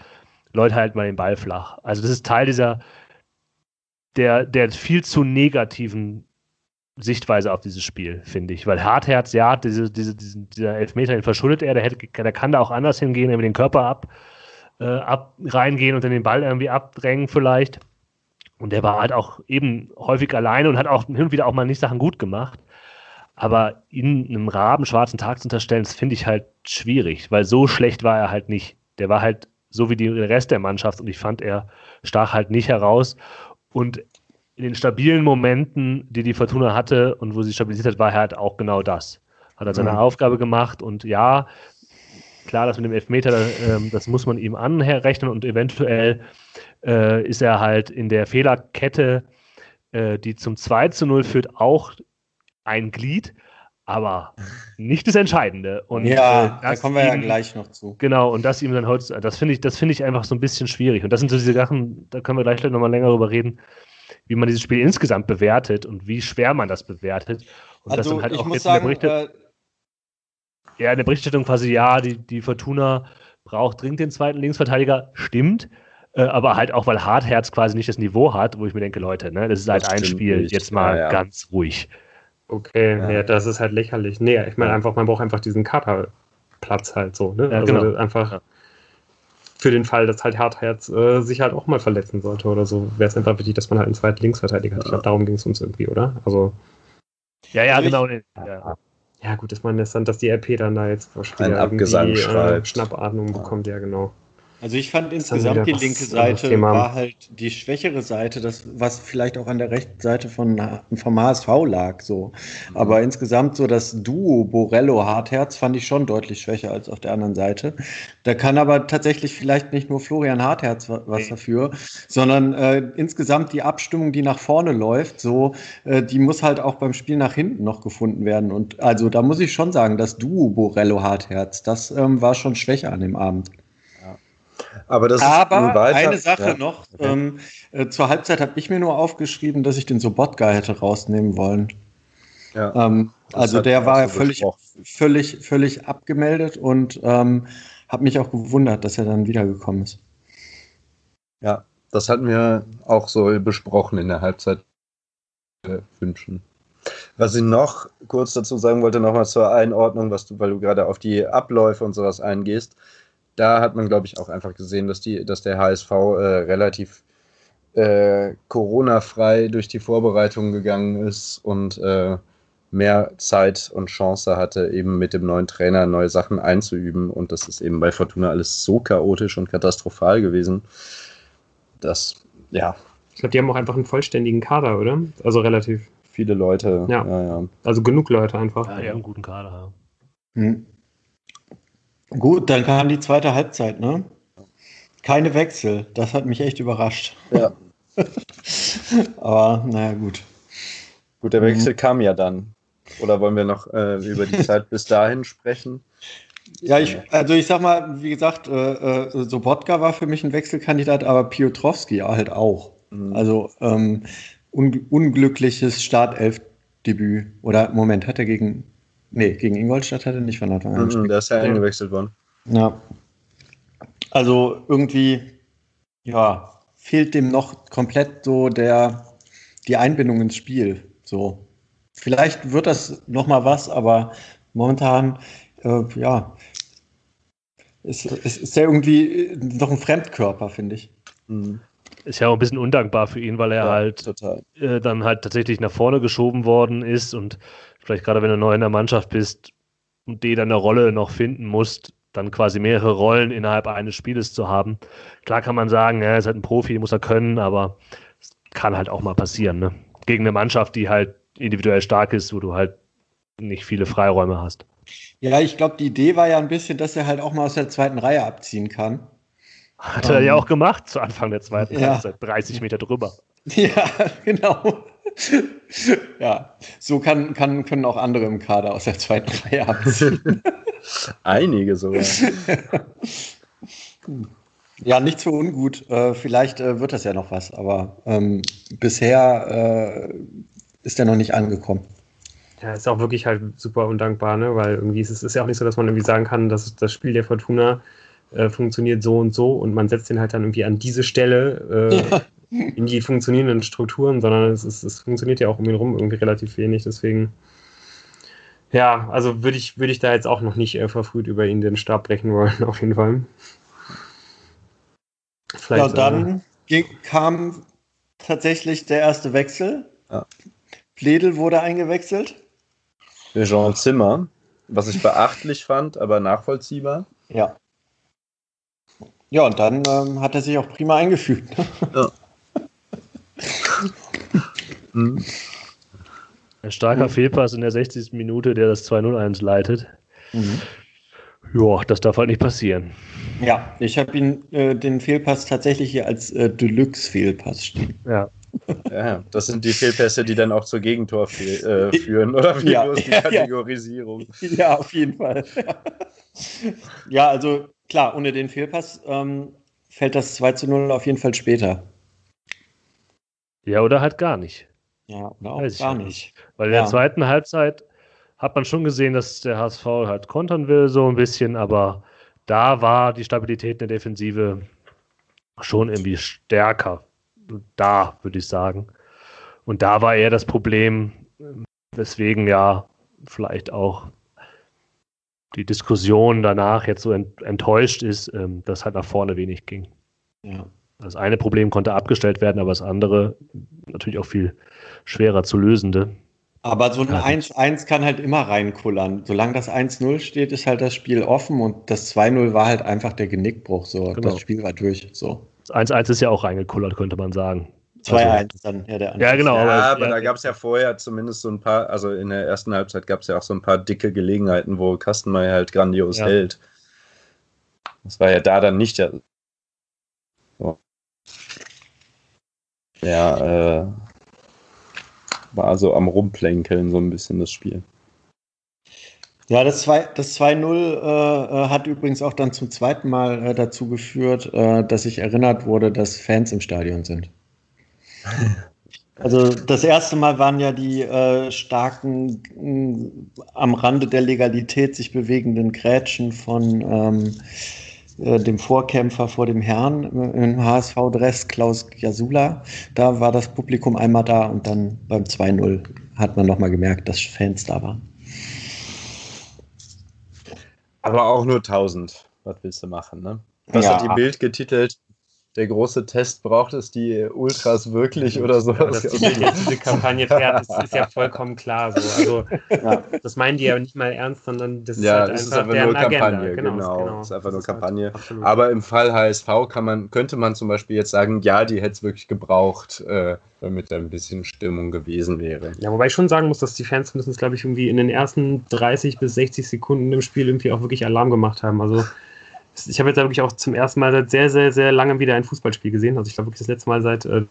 Leute halten mal den Ball flach. Also das ist Teil dieser, der, der viel zu negativen Sichtweise auf dieses Spiel, finde ich. Weil Hartherz, ja, diese, diese, diesen, dieser Elfmeter, den verschuldet er, der, hätte, der kann da auch anders hingehen, irgendwie den Körper ab, äh, ab reingehen und dann den Ball irgendwie abdrängen vielleicht. Und der war halt auch eben häufig alleine und hat auch hin und wieder auch mal nicht Sachen gut gemacht. Aber ihn einem Raben schwarzen Tag zu unterstellen, das finde ich halt schwierig, weil so schlecht war er halt nicht. Der war halt so wie der Rest der Mannschaft und ich fand, er stach halt nicht heraus. Und in den stabilen Momenten, die die Fortuna hatte und wo sie stabilisiert hat, war er halt auch genau das. Hat er seine mhm. Aufgabe gemacht und ja, klar, das mit dem Elfmeter, äh, das muss man ihm anrechnen und eventuell äh, ist er halt in der Fehlerkette, äh, die zum 2 zu 0 führt, auch ein Glied, aber nicht das Entscheidende. Und, ja, äh, da kommen wir ihm, ja gleich noch zu. Genau, und das ihm dann heute, das finde ich, das finde ich einfach so ein bisschen schwierig. Und das sind so diese Sachen, da können wir gleich noch mal länger drüber reden, wie man dieses Spiel insgesamt bewertet und wie schwer man das bewertet. Und also, das dann halt auch jetzt sagen, in der Berichtet, äh, ja, in der Berichterstattung quasi, ja, die, die Fortuna braucht dringend den zweiten Linksverteidiger, stimmt. Äh, aber halt auch, weil Hartherz quasi nicht das Niveau hat, wo ich mir denke, Leute, ne, das ist halt das ein Spiel, nicht. jetzt mal ja, ja. ganz ruhig. Okay, ja. ja. das ist halt lächerlich. Nee, ich meine einfach, man braucht einfach diesen Katerplatz halt so, ne? also genau. einfach für den Fall, dass halt Hartherz äh, sich halt auch mal verletzen sollte oder so, wäre es einfach wichtig, dass man halt einen zweiten Linksverteidiger hat. Ich glaube, darum ging es uns irgendwie, oder? Also. Ja, ja, genau. Ja. ja, gut, ich meine, dass die RP dann da jetzt wahrscheinlich irgendwie äh, Schnappatmung bekommt, ja, genau. Also ich fand insgesamt die linke Seite war halt die schwächere Seite, das, was vielleicht auch an der rechten Seite von, vom HSV lag. So. Aber mhm. insgesamt so das Duo Borello-Hartherz fand ich schon deutlich schwächer als auf der anderen Seite. Da kann aber tatsächlich vielleicht nicht nur Florian Hartherz was nee. dafür, sondern äh, insgesamt die Abstimmung, die nach vorne läuft, so, äh, die muss halt auch beim Spiel nach hinten noch gefunden werden. Und also da muss ich schon sagen, das Duo Borello-Hartherz, das ähm, war schon schwächer an dem Abend. Aber, das Aber eine Sache ja. noch. Okay. Ähm, äh, zur Halbzeit habe ich mir nur aufgeschrieben, dass ich den Sobotka hätte rausnehmen wollen. Ja, ähm, also der war so völlig, völlig, völlig abgemeldet und ähm, habe mich auch gewundert, dass er dann wiedergekommen ist. Ja, das hatten wir auch so besprochen in der Halbzeit äh, wünschen. Was ich noch kurz dazu sagen wollte, nochmal zur Einordnung, was du, weil du gerade auf die Abläufe und sowas eingehst da hat man, glaube ich, auch einfach gesehen, dass, die, dass der HSV äh, relativ äh, Corona-frei durch die Vorbereitung gegangen ist und äh, mehr Zeit und Chance hatte, eben mit dem neuen Trainer neue Sachen einzuüben. Und das ist eben bei Fortuna alles so chaotisch und katastrophal gewesen, dass, ja. Ich glaube, die haben auch einfach einen vollständigen Kader, oder? Also relativ viele Leute. Ja. ja, ja. Also genug Leute einfach. Ja, die haben einen guten Kader. Hm. Gut, dann kam die zweite Halbzeit, ne? Keine Wechsel. Das hat mich echt überrascht. Ja. Aber naja, gut. Gut, der Wechsel mhm. kam ja dann. Oder wollen wir noch äh, über die Zeit bis dahin sprechen? Ja, ich, also ich sag mal, wie gesagt, äh, äh, Sobotka war für mich ein Wechselkandidat, aber Piotrowski halt auch. Mhm. Also ähm, un unglückliches Startelf-Debüt. Oder Moment, hat er gegen Nee, gegen Ingolstadt hat er nicht von Anfang an gespielt. Der ist ja eingewechselt worden. Ja. Also irgendwie, ja, fehlt dem noch komplett so der, die Einbindung ins Spiel. So. Vielleicht wird das noch mal was, aber momentan, äh, ja, ist, ist, ist er irgendwie noch ein Fremdkörper, finde ich. Mhm. Ist ja auch ein bisschen undankbar für ihn, weil er ja, halt äh, dann halt tatsächlich nach vorne geschoben worden ist und vielleicht gerade wenn du neu in der Mannschaft bist und dir dann eine Rolle noch finden musst, dann quasi mehrere Rollen innerhalb eines Spieles zu haben. Klar kann man sagen, er ist halt ein Profi, muss er können, aber es kann halt auch mal passieren. Ne? Gegen eine Mannschaft, die halt individuell stark ist, wo du halt nicht viele Freiräume hast. Ja, ich glaube, die Idee war ja ein bisschen, dass er halt auch mal aus der zweiten Reihe abziehen kann. Hat er um, ja ähm, auch gemacht zu Anfang der zweiten ja. Halbzeit, 30 Meter drüber. Ja, genau. ja, so kann, kann, können auch andere im Kader aus der zweiten Reihe abziehen. Einige sogar. ja, nichts für ungut. Äh, vielleicht äh, wird das ja noch was, aber ähm, bisher äh, ist er noch nicht angekommen. Ja, ist auch wirklich halt super undankbar, ne? weil irgendwie ist es ist ja auch nicht so, dass man irgendwie sagen kann, dass das Spiel der Fortuna äh, funktioniert so und so und man setzt den halt dann irgendwie an diese Stelle äh, ja. in die funktionierenden Strukturen, sondern es, ist, es funktioniert ja auch um ihn rum irgendwie relativ wenig. Deswegen, ja, also würde ich, würd ich da jetzt auch noch nicht äh, verfrüht über ihn den Stab brechen wollen, auf jeden Fall. Vielleicht, ja, dann äh, kam tatsächlich der erste Wechsel. Ja. Pledel wurde eingewechselt. Jean Zimmer, was ich beachtlich fand, aber nachvollziehbar. Ja. Ja, und dann ähm, hat er sich auch prima eingefügt. Ja. mhm. Ein starker mhm. Fehlpass in der 60. Minute, der das 2-0 einleitet. Mhm. Ja, das darf halt nicht passieren. Ja, ich habe ihn äh, den Fehlpass tatsächlich hier als äh, Deluxe-Fehlpass stehen. Ja. Ja, das sind die Fehlpässe, die dann auch zur Gegentor äh, führen, oder wie ja, bloß die Kategorisierung? Ja, auf jeden Fall. ja, also klar, ohne den Fehlpass ähm, fällt das 2 zu 0 auf jeden Fall später. Ja, oder halt gar nicht. Ja, oder auch gar nicht. nicht. Weil in ja. der zweiten Halbzeit hat man schon gesehen, dass der HSV halt kontern will, so ein bisschen, aber da war die Stabilität in der Defensive schon irgendwie stärker da, würde ich sagen. Und da war eher das Problem, weswegen ja vielleicht auch die Diskussion danach jetzt so enttäuscht ist, ähm, dass halt nach vorne wenig ging. Ja. Das eine Problem konnte abgestellt werden, aber das andere natürlich auch viel schwerer zu lösende. Aber so ein 1-1 kann halt immer reinkullern. Solange das 1-0 steht, ist halt das Spiel offen und das 2-0 war halt einfach der Genickbruch. So. Genau. Das Spiel war durch. So. 1-1 ist ja auch reingekullert, könnte man sagen. 2-1 also, dann, ja, der Ja, genau. Ja, aber, aber ja, da gab es ja vorher zumindest so ein paar, also in der ersten Halbzeit gab es ja auch so ein paar dicke Gelegenheiten, wo Kastenmeier halt grandios ja. hält. Das war ja da dann nicht der. So. Ja, äh, war so am Rumplänkeln so ein bisschen das Spiel. Ja, das 2-0 das äh, äh, hat übrigens auch dann zum zweiten Mal äh, dazu geführt, äh, dass ich erinnert wurde, dass Fans im Stadion sind. Also das erste Mal waren ja die äh, starken, äh, am Rande der Legalität sich bewegenden Grätschen von ähm, äh, dem Vorkämpfer vor dem Herrn im HSV-Dress, Klaus Jasula. Da war das Publikum einmal da und dann beim 2-0 hat man nochmal gemerkt, dass Fans da waren. Aber auch nur 1000. Was willst du machen, ne? Was ja. hat die Bild getitelt? Der große Test braucht es die Ultras wirklich oder so. Ja, dass die diese Kampagne fährt, ist, ist, ja vollkommen klar. So. Also, ja. Das meinen die ja nicht mal ernst, sondern das ist ja, halt das einfach, ist einfach nur Agenda. Kampagne. Genau, genau. genau. Das ist einfach nur Kampagne. Halt Aber im Fall HSV kann man, könnte man zum Beispiel jetzt sagen, ja, die hätte es wirklich gebraucht. Äh, damit da ein bisschen Stimmung gewesen wäre. Ja, wobei ich schon sagen muss, dass die Fans mindestens, glaube ich, irgendwie in den ersten 30 bis 60 Sekunden im Spiel irgendwie auch wirklich Alarm gemacht haben. Also ich habe jetzt da wirklich auch zum ersten Mal seit sehr, sehr, sehr langem wieder ein Fußballspiel gesehen. Also ich glaube wirklich das letzte Mal seit äh,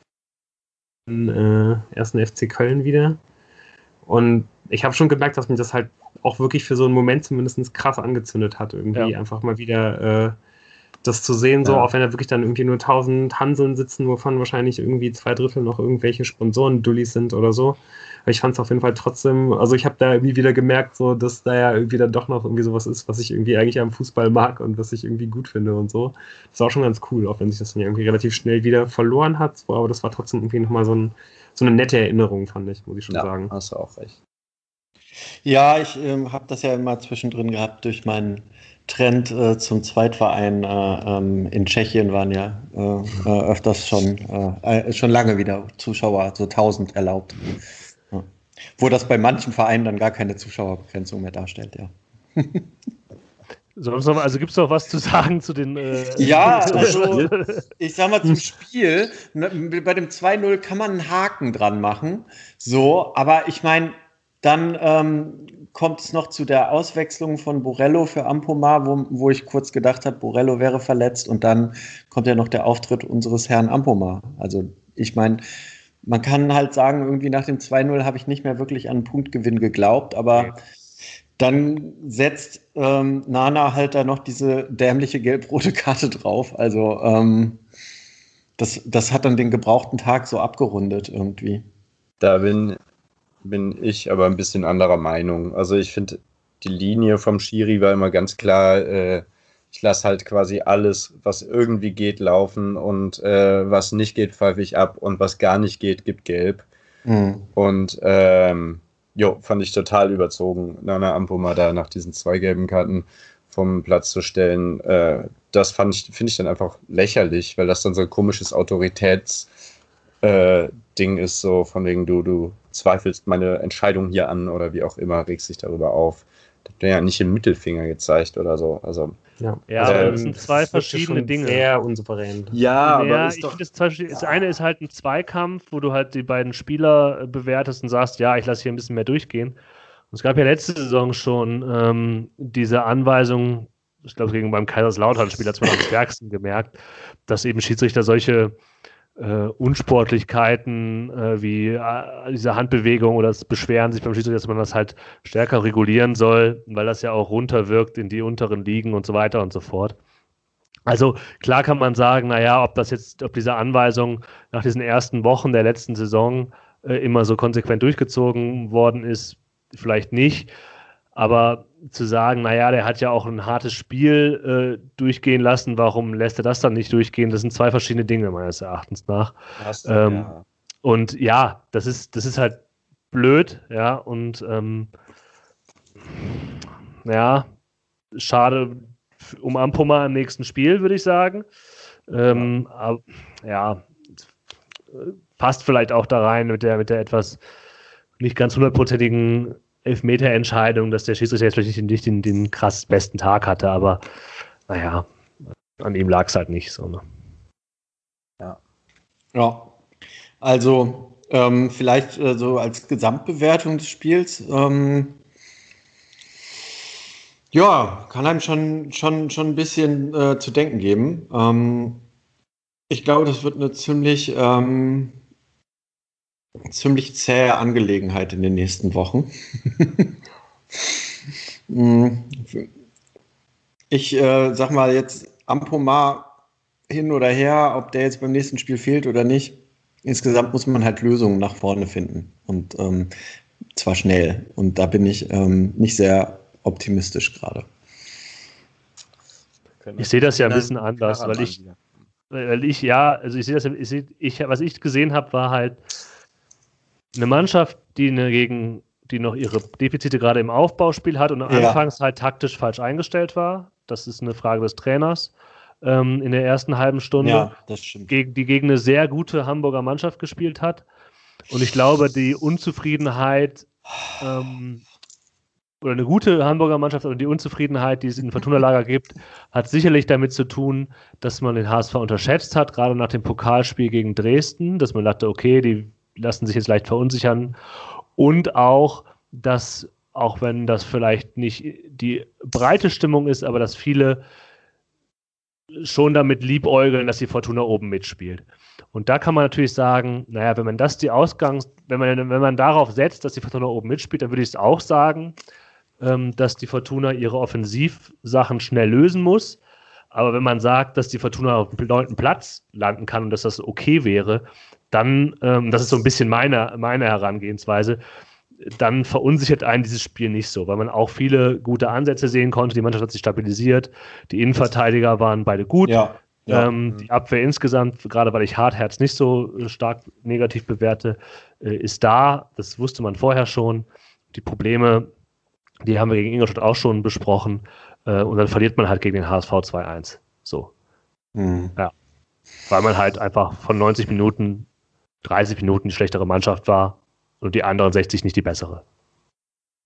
äh, ersten FC Köln wieder. Und ich habe schon gemerkt, dass mich das halt auch wirklich für so einen Moment zumindest krass angezündet hat. Irgendwie ja. einfach mal wieder äh, das zu sehen, so, ja. auch wenn da wirklich dann irgendwie nur tausend Hanseln sitzen, wovon wahrscheinlich irgendwie zwei Drittel noch irgendwelche Sponsoren-Dullis sind oder so. Aber ich fand es auf jeden Fall trotzdem, also ich habe da irgendwie wieder gemerkt, so, dass da ja irgendwie dann doch noch irgendwie sowas ist, was ich irgendwie eigentlich am Fußball mag und was ich irgendwie gut finde und so. Das war auch schon ganz cool, auch wenn sich das dann irgendwie relativ schnell wieder verloren hat, so, aber das war trotzdem irgendwie nochmal so, ein, so eine nette Erinnerung, fand ich, muss ich schon ja, sagen. Hast du auch recht. Ja, ich ähm, habe das ja immer zwischendrin gehabt durch meinen Trend äh, zum Zweitverein äh, ähm, in Tschechien waren ja äh, äh öfters schon, äh, äh, schon lange wieder Zuschauer, so 1000 erlaubt. Ja. Wo das bei manchen Vereinen dann gar keine Zuschauerbegrenzung mehr darstellt, ja. Sonst noch, also gibt es noch was zu sagen zu den. Äh, ja, also, ich sag mal zum Spiel. Ne, bei dem 2-0 kann man einen Haken dran machen. So, aber ich meine, dann ähm, kommt es noch zu der Auswechslung von Borello für Ampomar, wo, wo ich kurz gedacht habe, Borello wäre verletzt und dann kommt ja noch der Auftritt unseres Herrn Ampomar. Also ich meine, man kann halt sagen, irgendwie nach dem 2-0 habe ich nicht mehr wirklich an einen Punktgewinn geglaubt, aber okay. dann setzt ähm, Nana halt da noch diese dämliche gelb-rote Karte drauf. Also ähm, das, das hat dann den gebrauchten Tag so abgerundet irgendwie. Da bin bin ich aber ein bisschen anderer Meinung. Also ich finde, die Linie vom Schiri war immer ganz klar, äh, ich lasse halt quasi alles, was irgendwie geht, laufen und äh, was nicht geht, pfeife ich ab und was gar nicht geht, gibt gelb. Mhm. Und ähm, jo, fand ich total überzogen, Nana Ampoma da nach diesen zwei gelben Karten vom Platz zu stellen. Äh, das fand ich, finde ich dann einfach lächerlich, weil das dann so ein komisches Autoritäts- äh, Ding ist, so von wegen, du, du zweifelst meine Entscheidung hier an oder wie auch immer, regst dich darüber auf. Das hat ja nicht im Mittelfinger gezeigt oder so. Also, ja, ja also, das sind zwei das verschiedene Dinge. Sehr unsouverän. Ja, ja aber ich doch, das, das eine ist halt ein Zweikampf, wo du halt die beiden Spieler äh, bewertest und sagst, ja, ich lasse hier ein bisschen mehr durchgehen. Und es gab ja letzte Saison schon ähm, diese Anweisung, ich glaube, gegen beim Kaiserslautern-Spiel hat man am stärksten gemerkt, dass eben Schiedsrichter solche äh, Unsportlichkeiten äh, wie äh, diese Handbewegung oder das Beschweren sich beim Schiedsrichter, dass man das halt stärker regulieren soll, weil das ja auch runterwirkt in die unteren Ligen und so weiter und so fort. Also klar kann man sagen, naja, ob das jetzt, ob diese Anweisung nach diesen ersten Wochen der letzten Saison äh, immer so konsequent durchgezogen worden ist, vielleicht nicht. Aber zu sagen, naja, der hat ja auch ein hartes Spiel äh, durchgehen lassen, warum lässt er das dann nicht durchgehen? Das sind zwei verschiedene Dinge, meines Erachtens nach. Du, ähm, ja. Und ja, das ist, das ist halt blöd, ja, und ähm, ja, schade um Ampoma im nächsten Spiel, würde ich sagen. Ähm, ja. Aber, ja, passt vielleicht auch da rein mit der, mit der etwas nicht ganz hundertprozentigen Elfmeter-Entscheidung, dass der Schiedsrichter jetzt vielleicht nicht den, den krass besten Tag hatte, aber naja, an ihm lag es halt nicht so. Ne? Ja. Ja. Also, ähm, vielleicht äh, so als Gesamtbewertung des Spiels. Ähm, ja, kann einem schon, schon, schon ein bisschen äh, zu denken geben. Ähm, ich glaube, das wird eine ziemlich ähm, ziemlich zähe Angelegenheit in den nächsten Wochen. Hm. ich äh, sag mal jetzt Ampomar hin oder her, ob der jetzt beim nächsten Spiel fehlt oder nicht. Insgesamt muss man halt Lösungen nach vorne finden und ähm, zwar schnell. Und da bin ich ähm, nicht sehr optimistisch gerade. Ich sehe das ja ein bisschen anders, weil ich, weil ich ja, also ich sehe das, ich seh, ich, was ich gesehen habe, war halt eine Mannschaft, die, eine gegen, die noch ihre Defizite gerade im Aufbauspiel hat und ja. anfangs halt taktisch falsch eingestellt war. Das ist eine Frage des Trainers ähm, in der ersten halben Stunde. Ja, das stimmt. Gegen, die gegen eine sehr gute Hamburger Mannschaft gespielt hat. Und ich glaube, die Unzufriedenheit ähm, oder eine gute Hamburger Mannschaft und die Unzufriedenheit, die es in Fortuna-Lager gibt, hat sicherlich damit zu tun, dass man den HSV unterschätzt hat, gerade nach dem Pokalspiel gegen Dresden, dass man dachte, okay, die lassen sich jetzt leicht verunsichern. Und auch, dass, auch wenn das vielleicht nicht die breite Stimmung ist, aber dass viele schon damit liebäugeln, dass die Fortuna oben mitspielt. Und da kann man natürlich sagen, naja, wenn man das die Ausgangs, wenn man, wenn man darauf setzt, dass die Fortuna oben mitspielt, dann würde ich es auch sagen, ähm, dass die Fortuna ihre Offensivsachen schnell lösen muss. Aber wenn man sagt, dass die Fortuna auf dem neunten Platz landen kann und dass das okay wäre, dann, ähm, das ist so ein bisschen meine, meine Herangehensweise, dann verunsichert einen dieses Spiel nicht so, weil man auch viele gute Ansätze sehen konnte. Die Mannschaft hat sich stabilisiert, die Innenverteidiger waren beide gut. Ja, ja. Ähm, die Abwehr insgesamt, gerade weil ich Hartherz nicht so äh, stark negativ bewerte, äh, ist da. Das wusste man vorher schon. Die Probleme, die haben wir gegen Ingolstadt auch schon besprochen. Äh, und dann verliert man halt gegen den HSV 2-1. So. Mhm. Ja. Weil man halt einfach von 90 Minuten 30 Minuten die schlechtere Mannschaft war und die anderen 60 nicht die bessere.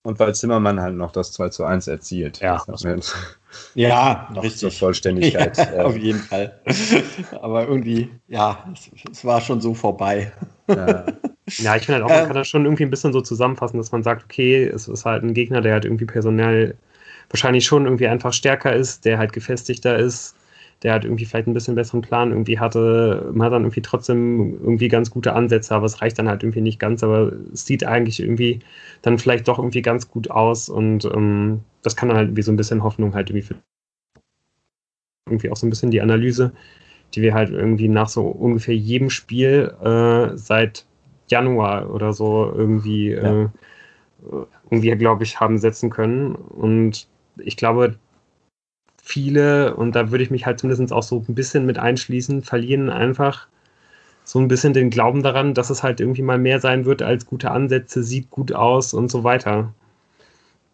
Und weil Zimmermann halt noch das 2 zu 1 erzielt. Ja, ja richtig. Zur Vollständigkeit. Ja, auf jeden Fall. Aber irgendwie, ja, es, es war schon so vorbei. Ja. Ja, ich finde halt auch, man ähm, kann das schon irgendwie ein bisschen so zusammenfassen, dass man sagt, okay, es ist halt ein Gegner, der halt irgendwie personell wahrscheinlich schon irgendwie einfach stärker ist, der halt gefestigter ist, der halt irgendwie vielleicht ein bisschen besseren Plan irgendwie hatte. Man hat dann irgendwie trotzdem irgendwie ganz gute Ansätze, aber es reicht dann halt irgendwie nicht ganz, aber es sieht eigentlich irgendwie dann vielleicht doch irgendwie ganz gut aus und ähm, das kann dann halt irgendwie so ein bisschen Hoffnung halt irgendwie für irgendwie auch so ein bisschen die Analyse, die wir halt irgendwie nach so ungefähr jedem Spiel äh, seit Januar oder so irgendwie, ja. äh, irgendwie glaube ich, haben setzen können. Und ich glaube, viele, und da würde ich mich halt zumindest auch so ein bisschen mit einschließen, verlieren einfach so ein bisschen den Glauben daran, dass es halt irgendwie mal mehr sein wird als gute Ansätze, sieht gut aus und so weiter.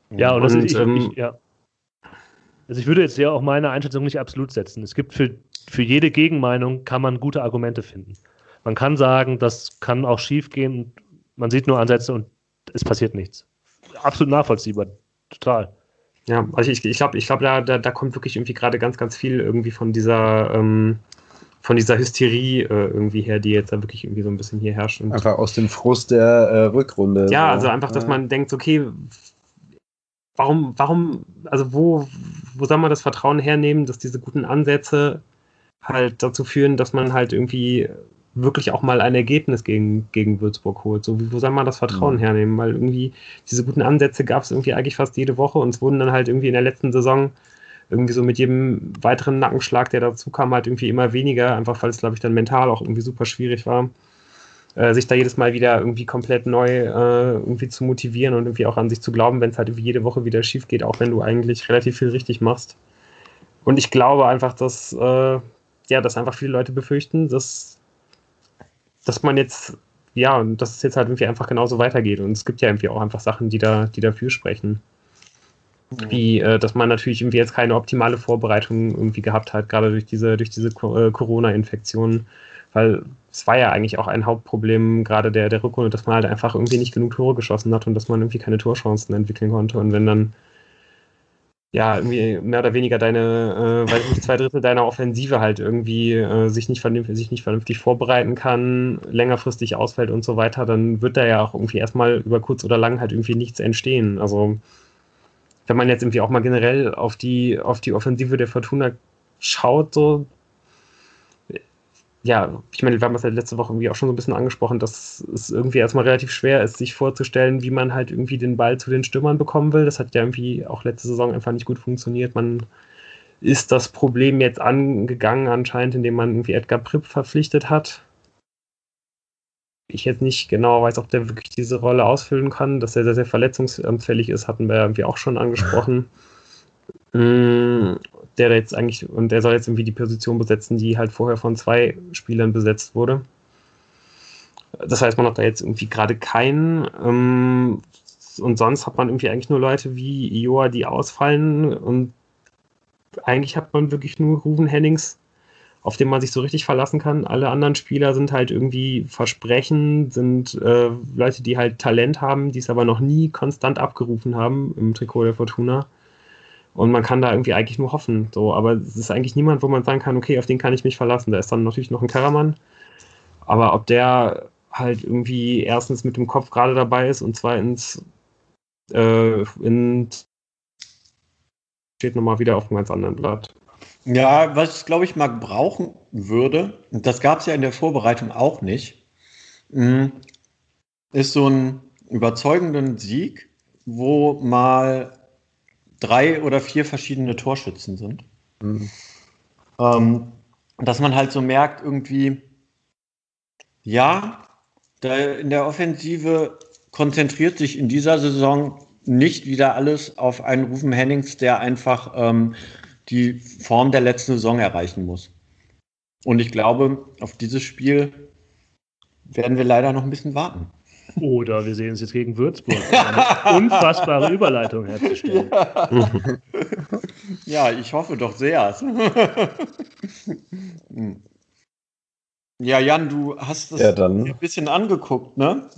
Ja, und, und ich, ähm, ich, ja. Also ich würde jetzt ja auch meine Einschätzung nicht absolut setzen. Es gibt für, für jede Gegenmeinung kann man gute Argumente finden. Man kann sagen, das kann auch schief gehen. Man sieht nur Ansätze und es passiert nichts. Absolut nachvollziehbar. Total. Ja, also ich, ich glaube, ich glaub, da, da, da kommt wirklich irgendwie gerade ganz, ganz viel irgendwie von dieser, ähm, von dieser Hysterie äh, irgendwie her, die jetzt da wirklich irgendwie so ein bisschen hier herrscht. Und einfach aus dem Frust der äh, Rückrunde. Ja, so. also einfach, dass man denkt, okay, warum, warum, also wo, wo soll man das Vertrauen hernehmen, dass diese guten Ansätze halt dazu führen, dass man halt irgendwie wirklich auch mal ein Ergebnis gegen, gegen Würzburg holt. So, wo soll man das Vertrauen mhm. hernehmen? Weil irgendwie diese guten Ansätze gab es irgendwie eigentlich fast jede Woche und es wurden dann halt irgendwie in der letzten Saison irgendwie so mit jedem weiteren Nackenschlag, der dazu kam, halt irgendwie immer weniger, einfach weil es, glaube ich, dann mental auch irgendwie super schwierig war, äh, sich da jedes Mal wieder irgendwie komplett neu äh, irgendwie zu motivieren und irgendwie auch an sich zu glauben, wenn es halt irgendwie jede Woche wieder schief geht, auch wenn du eigentlich relativ viel richtig machst. Und ich glaube einfach, dass, äh, ja, dass einfach viele Leute befürchten, dass dass man jetzt, ja, und dass es jetzt halt irgendwie einfach genauso weitergeht. Und es gibt ja irgendwie auch einfach Sachen, die da, die dafür sprechen. Mhm. Wie, äh, dass man natürlich irgendwie jetzt keine optimale Vorbereitung irgendwie gehabt hat, gerade durch diese, durch diese äh, Corona-Infektion. Weil es war ja eigentlich auch ein Hauptproblem gerade der, der Rückrunde, dass man halt einfach irgendwie nicht genug Tore geschossen hat und dass man irgendwie keine Torchancen entwickeln konnte. Und wenn dann ja, irgendwie mehr oder weniger deine, äh, weiß nicht, zwei Drittel deiner Offensive halt irgendwie äh, sich, nicht vernünftig, sich nicht vernünftig vorbereiten kann, längerfristig ausfällt und so weiter, dann wird da ja auch irgendwie erstmal über kurz oder lang halt irgendwie nichts entstehen. Also wenn man jetzt irgendwie auch mal generell auf die, auf die Offensive der Fortuna schaut, so ja, ich meine, wir haben das ja letzte Woche irgendwie auch schon so ein bisschen angesprochen, dass es irgendwie erstmal relativ schwer ist, sich vorzustellen, wie man halt irgendwie den Ball zu den Stürmern bekommen will. Das hat ja irgendwie auch letzte Saison einfach nicht gut funktioniert. Man ist das Problem jetzt angegangen, anscheinend, indem man irgendwie Edgar Pripp verpflichtet hat. Ich jetzt nicht genau weiß, ob der wirklich diese Rolle ausfüllen kann. Dass er sehr, sehr verletzungsanfällig ist, hatten wir irgendwie auch schon angesprochen. Mm, der jetzt eigentlich, und der soll jetzt irgendwie die Position besetzen, die halt vorher von zwei Spielern besetzt wurde. Das heißt, man hat da jetzt irgendwie gerade keinen. Ähm, und sonst hat man irgendwie eigentlich nur Leute wie Ioa, die ausfallen. Und eigentlich hat man wirklich nur Ruven Hennings, auf den man sich so richtig verlassen kann. Alle anderen Spieler sind halt irgendwie Versprechen, sind äh, Leute, die halt Talent haben, die es aber noch nie konstant abgerufen haben im Trikot der Fortuna. Und man kann da irgendwie eigentlich nur hoffen. So, aber es ist eigentlich niemand, wo man sagen kann, okay, auf den kann ich mich verlassen. Da ist dann natürlich noch ein Karaman. Aber ob der halt irgendwie erstens mit dem Kopf gerade dabei ist und zweitens äh, in steht nochmal wieder auf einem ganz anderen Blatt. Ja, was ich glaube ich mal brauchen würde, und das gab es ja in der Vorbereitung auch nicht, hm, ist so ein überzeugenden Sieg, wo mal drei oder vier verschiedene Torschützen sind. Mhm. Ähm, dass man halt so merkt, irgendwie, ja, in der Offensive konzentriert sich in dieser Saison nicht wieder alles auf einen Rufen Hennings, der einfach ähm, die Form der letzten Saison erreichen muss. Und ich glaube, auf dieses Spiel werden wir leider noch ein bisschen warten. Oder wir sehen es jetzt gegen Würzburg. Eine unfassbare Überleitung herzustellen. Ja. ja, ich hoffe doch sehr. ja, Jan, du hast es ja, ein bisschen angeguckt, ne?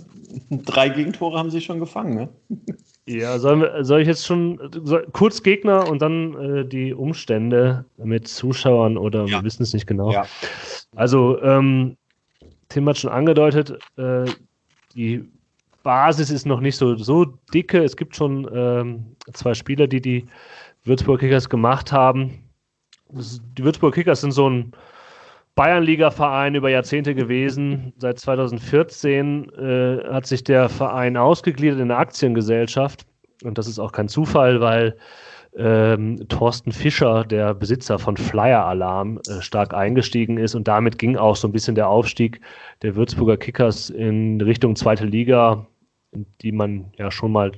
Drei Gegentore haben sie schon gefangen, ne? Ja, wir, soll ich jetzt schon soll, kurz Gegner und dann äh, die Umstände mit Zuschauern oder ja. wir wissen es nicht genau. Ja. Also, ähm, Tim hat schon angedeutet, äh, die Basis ist noch nicht so, so dicke. Es gibt schon ähm, zwei Spieler, die die Würzburg Kickers gemacht haben. Die Würzburg Kickers sind so ein Bayernliga-Verein über Jahrzehnte gewesen. Seit 2014 äh, hat sich der Verein ausgegliedert in eine Aktiengesellschaft. Und das ist auch kein Zufall, weil ähm, Thorsten Fischer, der Besitzer von Flyer Alarm, äh, stark eingestiegen ist. Und damit ging auch so ein bisschen der Aufstieg der Würzburger Kickers in Richtung zweite Liga, in die man ja schon mal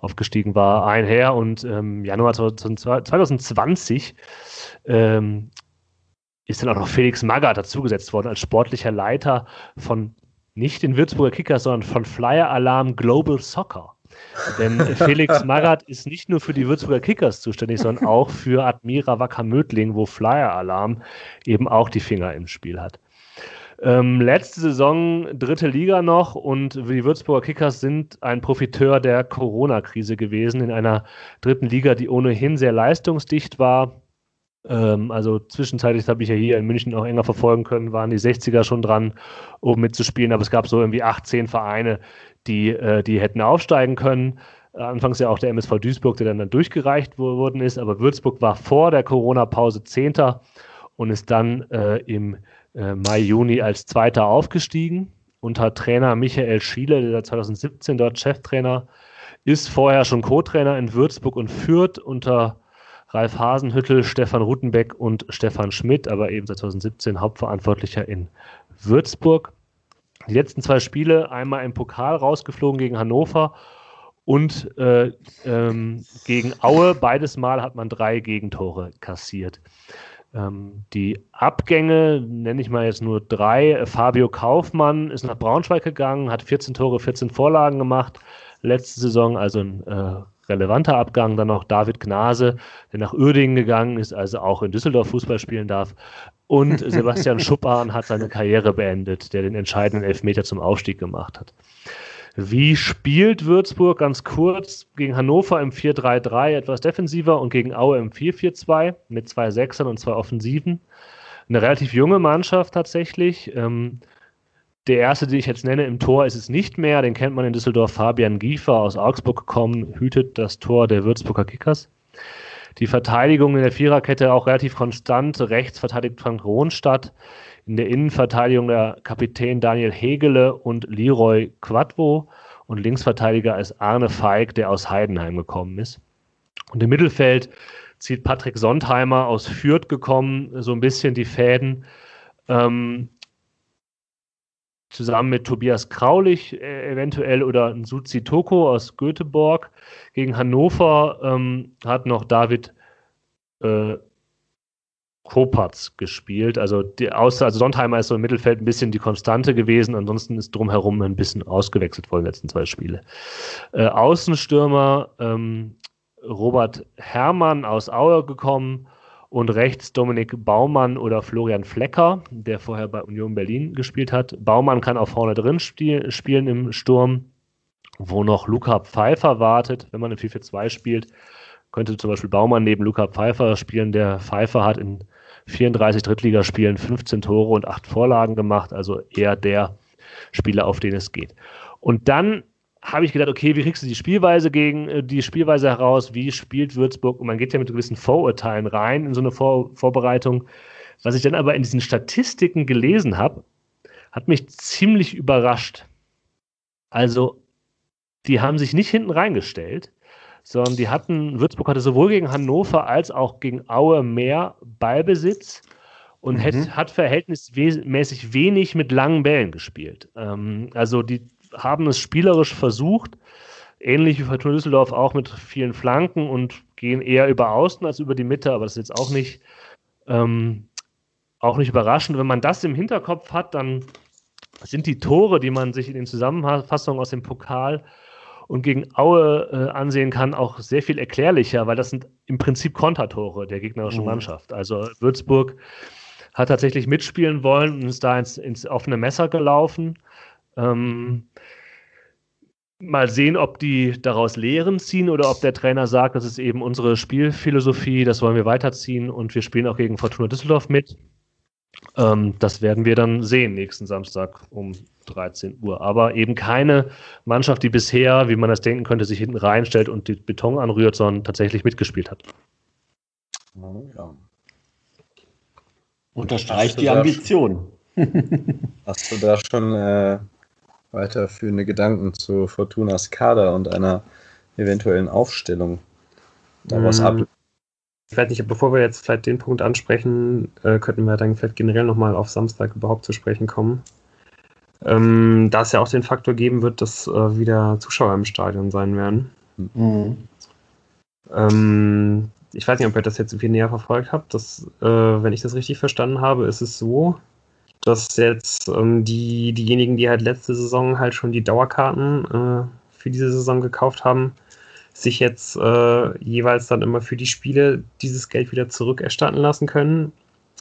aufgestiegen war, einher. Und ähm, Januar 2020 ähm, ist dann auch noch Felix Magath dazugesetzt worden als sportlicher Leiter von nicht den Würzburger Kickers, sondern von Flyer Alarm Global Soccer. Denn Felix Magath ist nicht nur für die Würzburger Kickers zuständig, sondern auch für Admira Wacker Mödling, wo Flyer Alarm eben auch die Finger im Spiel hat. Ähm, letzte Saison dritte Liga noch und die Würzburger Kickers sind ein Profiteur der Corona-Krise gewesen in einer dritten Liga, die ohnehin sehr leistungsdicht war ähm, also zwischenzeitlich habe ich ja hier in München auch enger verfolgen können, waren die 60er schon dran, oben mitzuspielen, aber es gab so irgendwie 18 Vereine, die, äh, die hätten aufsteigen können. Anfangs ja auch der MSV Duisburg, der dann, dann durchgereicht worden ist, aber Würzburg war vor der Corona-Pause Zehnter und ist dann äh, im äh, Mai, Juni als Zweiter aufgestiegen unter Trainer Michael Schiele, der 2017 dort Cheftrainer ist, vorher schon Co-Trainer in Würzburg und Fürth unter Ralf Hasenhüttel, Stefan Rutenbeck und Stefan Schmidt, aber eben seit 2017 Hauptverantwortlicher in Würzburg. Die letzten zwei Spiele, einmal im Pokal rausgeflogen gegen Hannover und äh, ähm, gegen Aue. Beides Mal hat man drei Gegentore kassiert. Ähm, die Abgänge nenne ich mal jetzt nur drei. Fabio Kaufmann ist nach Braunschweig gegangen, hat 14 Tore, 14 Vorlagen gemacht. Letzte Saison also ein äh, relevanter Abgang. Dann noch David Gnase, der nach Uerdingen gegangen ist, also auch in Düsseldorf Fußball spielen darf. Und Sebastian Schuppan hat seine Karriere beendet, der den entscheidenden Elfmeter zum Aufstieg gemacht hat. Wie spielt Würzburg ganz kurz gegen Hannover im 4-3-3 etwas defensiver und gegen Aue im 4-4-2 mit zwei Sechsern und zwei Offensiven? Eine relativ junge Mannschaft tatsächlich. Ähm, der erste, den ich jetzt nenne, im Tor ist es nicht mehr. Den kennt man in Düsseldorf. Fabian Giefer aus Augsburg gekommen, hütet das Tor der Würzburger Kickers. Die Verteidigung in der Viererkette auch relativ konstant. Rechts verteidigt Frank Rohnstadt. In der Innenverteidigung der Kapitän Daniel Hegele und Leroy Quadvo. Und Linksverteidiger ist Arne Feig, der aus Heidenheim gekommen ist. Und im Mittelfeld zieht Patrick Sondheimer aus Fürth gekommen, so ein bisschen die Fäden. Ähm, zusammen mit Tobias Kraulich äh, eventuell oder Suzi Toko aus Göteborg. Gegen Hannover ähm, hat noch David äh, Kopatz gespielt. Also, die, außer, also Sondheimer ist so im Mittelfeld ein bisschen die Konstante gewesen. Ansonsten ist drumherum ein bisschen ausgewechselt vor den letzten zwei Spiele. Äh, Außenstürmer ähm, Robert Herrmann aus Aue gekommen und rechts Dominik Baumann oder Florian Flecker, der vorher bei Union Berlin gespielt hat. Baumann kann auch vorne drin spiel spielen im Sturm, wo noch Luca Pfeiffer wartet. Wenn man im 4-4-2 spielt, könnte zum Beispiel Baumann neben Luca Pfeiffer spielen. Der Pfeiffer hat in 34 Drittligaspielen 15 Tore und 8 Vorlagen gemacht, also eher der Spieler, auf den es geht. Und dann habe ich gedacht, okay, wie kriegst du die Spielweise gegen äh, die Spielweise heraus? Wie spielt Würzburg? Und man geht ja mit gewissen Vorurteilen rein in so eine Vor Vorbereitung. Was ich dann aber in diesen Statistiken gelesen habe, hat mich ziemlich überrascht. Also, die haben sich nicht hinten reingestellt, sondern die hatten, Würzburg hatte sowohl gegen Hannover als auch gegen Aue mehr Ballbesitz und mhm. hat, hat verhältnismäßig wenig mit langen Bällen gespielt. Ähm, also die haben es spielerisch versucht, ähnlich wie Fortuna Düsseldorf auch mit vielen Flanken und gehen eher über Außen als über die Mitte, aber das ist jetzt auch nicht, ähm, auch nicht überraschend. Wenn man das im Hinterkopf hat, dann sind die Tore, die man sich in den Zusammenfassungen aus dem Pokal und gegen Aue äh, ansehen kann, auch sehr viel erklärlicher, weil das sind im Prinzip Kontertore der gegnerischen mhm. Mannschaft. Also Würzburg hat tatsächlich mitspielen wollen und ist da ins, ins offene Messer gelaufen. Ähm, mal sehen, ob die daraus Lehren ziehen oder ob der Trainer sagt, das ist eben unsere Spielphilosophie, das wollen wir weiterziehen und wir spielen auch gegen Fortuna Düsseldorf mit. Ähm, das werden wir dann sehen nächsten Samstag um 13 Uhr. Aber eben keine Mannschaft, die bisher, wie man das denken könnte, sich hinten reinstellt und den Beton anrührt, sondern tatsächlich mitgespielt hat. Ja. Unterstreicht die Ambition. Hast du da schon äh, weiterführende Gedanken zu Fortunas Kader und einer eventuellen Aufstellung daraus mm. ab? Ich weiß nicht, bevor wir jetzt vielleicht den Punkt ansprechen, äh, könnten wir dann vielleicht generell nochmal auf Samstag überhaupt zu sprechen kommen. Ähm, da es ja auch den Faktor geben wird, dass äh, wieder Zuschauer im Stadion sein werden. Mhm. Ähm, ich weiß nicht, ob ihr das jetzt viel näher verfolgt habt. Dass, äh, wenn ich das richtig verstanden habe, ist es so, dass jetzt ähm, die, diejenigen, die halt letzte Saison halt schon die Dauerkarten äh, für diese Saison gekauft haben, sich jetzt äh, jeweils dann immer für die Spiele dieses Geld wieder zurückerstatten lassen können